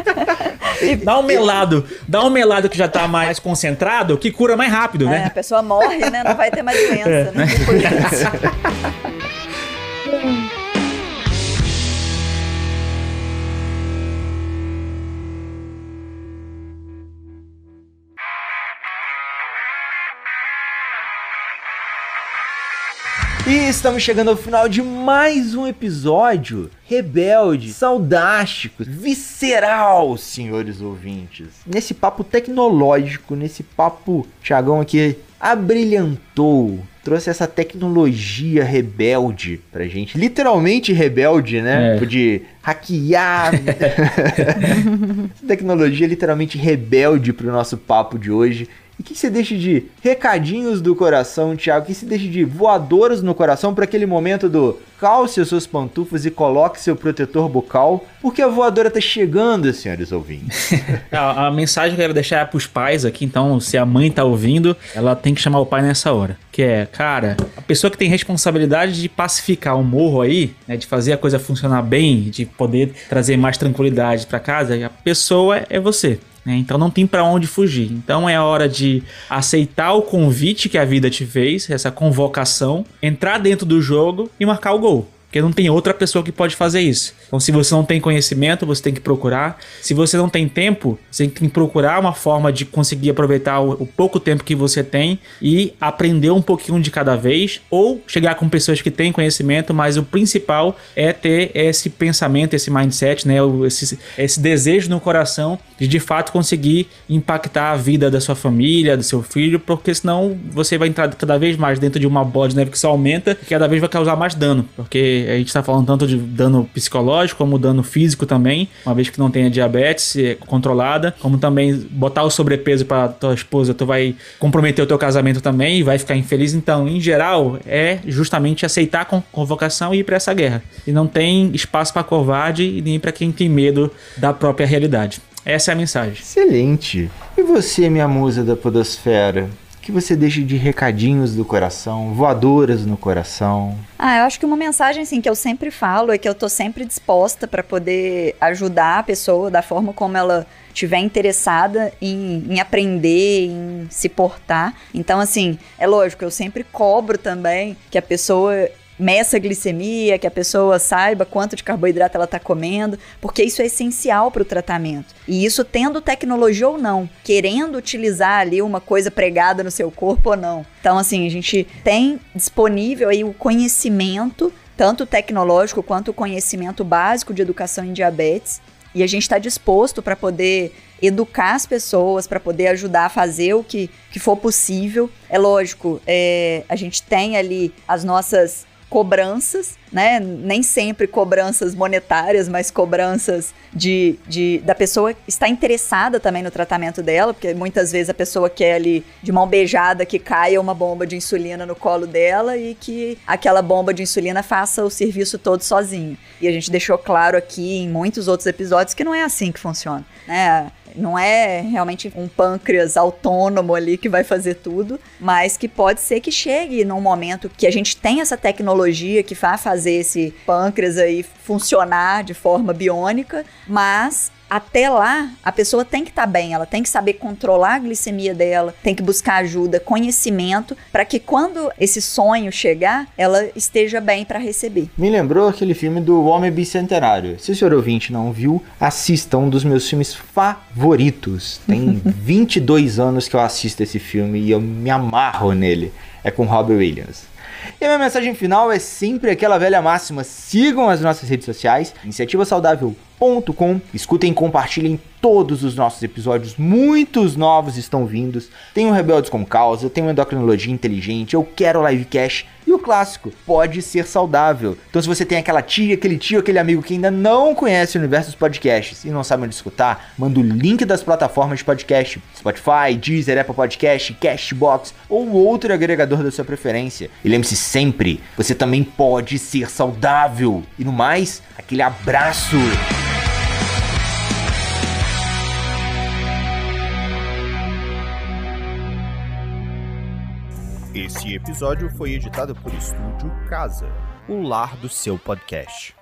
dá um melado, dá um melado que já tá mais concentrado, que cura mais rápido, É, né? a pessoa morre, né? Não vai ter mais doença, né? E estamos chegando ao final de mais um episódio rebelde, saudástico, visceral, senhores ouvintes. Nesse papo tecnológico, nesse papo, Thiagão aqui abrilhantou, trouxe essa tecnologia rebelde pra gente, literalmente rebelde, né? É. De hackear. Tecnologia literalmente rebelde pro nosso papo de hoje. E que você deixe de recadinhos do coração, Thiago? Que você deixe de voadoras no coração para aquele momento do calce as suas pantufas e coloque seu protetor bucal, porque a voadora tá chegando, senhores ouvintes. A, a mensagem que eu quero deixar é pros pais aqui, então, se a mãe tá ouvindo, ela tem que chamar o pai nessa hora. Que é, cara, a pessoa que tem responsabilidade de pacificar o morro aí, né, de fazer a coisa funcionar bem, de poder trazer mais tranquilidade pra casa, a pessoa é você. Né? Então não tem pra onde fugir. Então é hora de aceitar o convite que a vida te fez, essa convocação, entrar dentro do jogo e marcar o gol. Porque não tem outra pessoa que pode fazer isso. Então, se você não tem conhecimento, você tem que procurar. Se você não tem tempo, você tem que procurar uma forma de conseguir aproveitar o, o pouco tempo que você tem e aprender um pouquinho de cada vez. Ou chegar com pessoas que têm conhecimento, mas o principal é ter esse pensamento, esse mindset, né? Esse, esse desejo no coração de de fato conseguir impactar a vida da sua família, do seu filho, porque senão você vai entrar cada vez mais dentro de uma bola de neve que só aumenta e cada vez vai causar mais dano. Porque a gente tá falando tanto de dano psicológico como dano físico também, uma vez que não tenha diabetes é, controlada, como também botar o sobrepeso para tua esposa, tu vai comprometer o teu casamento também e vai ficar infeliz. Então, em geral, é justamente aceitar a con- convocação e ir para essa guerra. E não tem espaço para covarde e nem para quem tem medo da própria realidade. Essa é a mensagem. Excelente. E você, minha musa da podosfera? Que você deixe de recadinhos do coração, voadoras no coração. Ah, eu acho que uma mensagem assim que eu sempre falo é que eu tô sempre disposta para poder ajudar a pessoa da forma como ela estiver interessada em, em aprender, em se portar. Então, assim, é lógico, eu sempre cobro também que a pessoa meça a glicemia, que a pessoa saiba quanto de carboidrato ela está comendo, porque isso é essencial para o tratamento. E isso tendo tecnologia ou não, querendo utilizar ali uma coisa pregada no seu corpo ou não. Então, assim, a gente tem disponível aí o conhecimento, tanto tecnológico quanto o conhecimento básico de educação em diabetes, E a gente está disposto para poder educar as pessoas, para poder ajudar a fazer o que, que for possível. É lógico, é, a gente tem ali as nossas cobranças, né? Nem sempre cobranças monetárias, mas cobranças de, de da pessoa estar interessada também no tratamento dela, porque muitas vezes a pessoa quer ali de mão beijada que caia uma bomba de insulina no colo dela e que aquela bomba de insulina faça o serviço todo sozinho. E a gente deixou claro aqui em muitos outros episódios que não é assim que funciona, né? Não é realmente um pâncreas autônomo ali que vai fazer tudo, mas que pode ser que chegue num momento que a gente tem essa tecnologia que vai fazer esse pâncreas aí funcionar de forma biônica, mas até lá, a pessoa tem que estar tá bem, ela tem que saber controlar a glicemia dela, tem que buscar ajuda, conhecimento, para que quando esse sonho chegar, ela esteja bem para receber. Me lembrou aquele filme do Homem Bicentenário. Se o senhor ouvinte não viu, assista um dos meus filmes favoritos. Tem 22 anos que eu assisto esse filme e eu me amarro nele. É com Robert Williams. E a minha mensagem final é sempre aquela velha máxima: sigam as nossas redes sociais, Iniciativa Saudável com. Escutem e compartilhem todos os nossos episódios, muitos novos estão vindos. Tem o Rebeldes com Causa, tem o Endocrinologia Inteligente, Eu Quero Livecast e o clássico, Pode Ser Saudável. Então se você tem aquela tia, aquele tio, aquele amigo que ainda não conhece o universo dos podcasts e não sabe onde escutar, manda o link das plataformas de podcast, Spotify, Deezer, Apple Podcast, Cashbox ou outro agregador da sua preferência. E lembre-se sempre, você também pode ser saudável. E no mais, aquele abraço! Episódio foi editado por Estúdio Casa, o lar do seu podcast.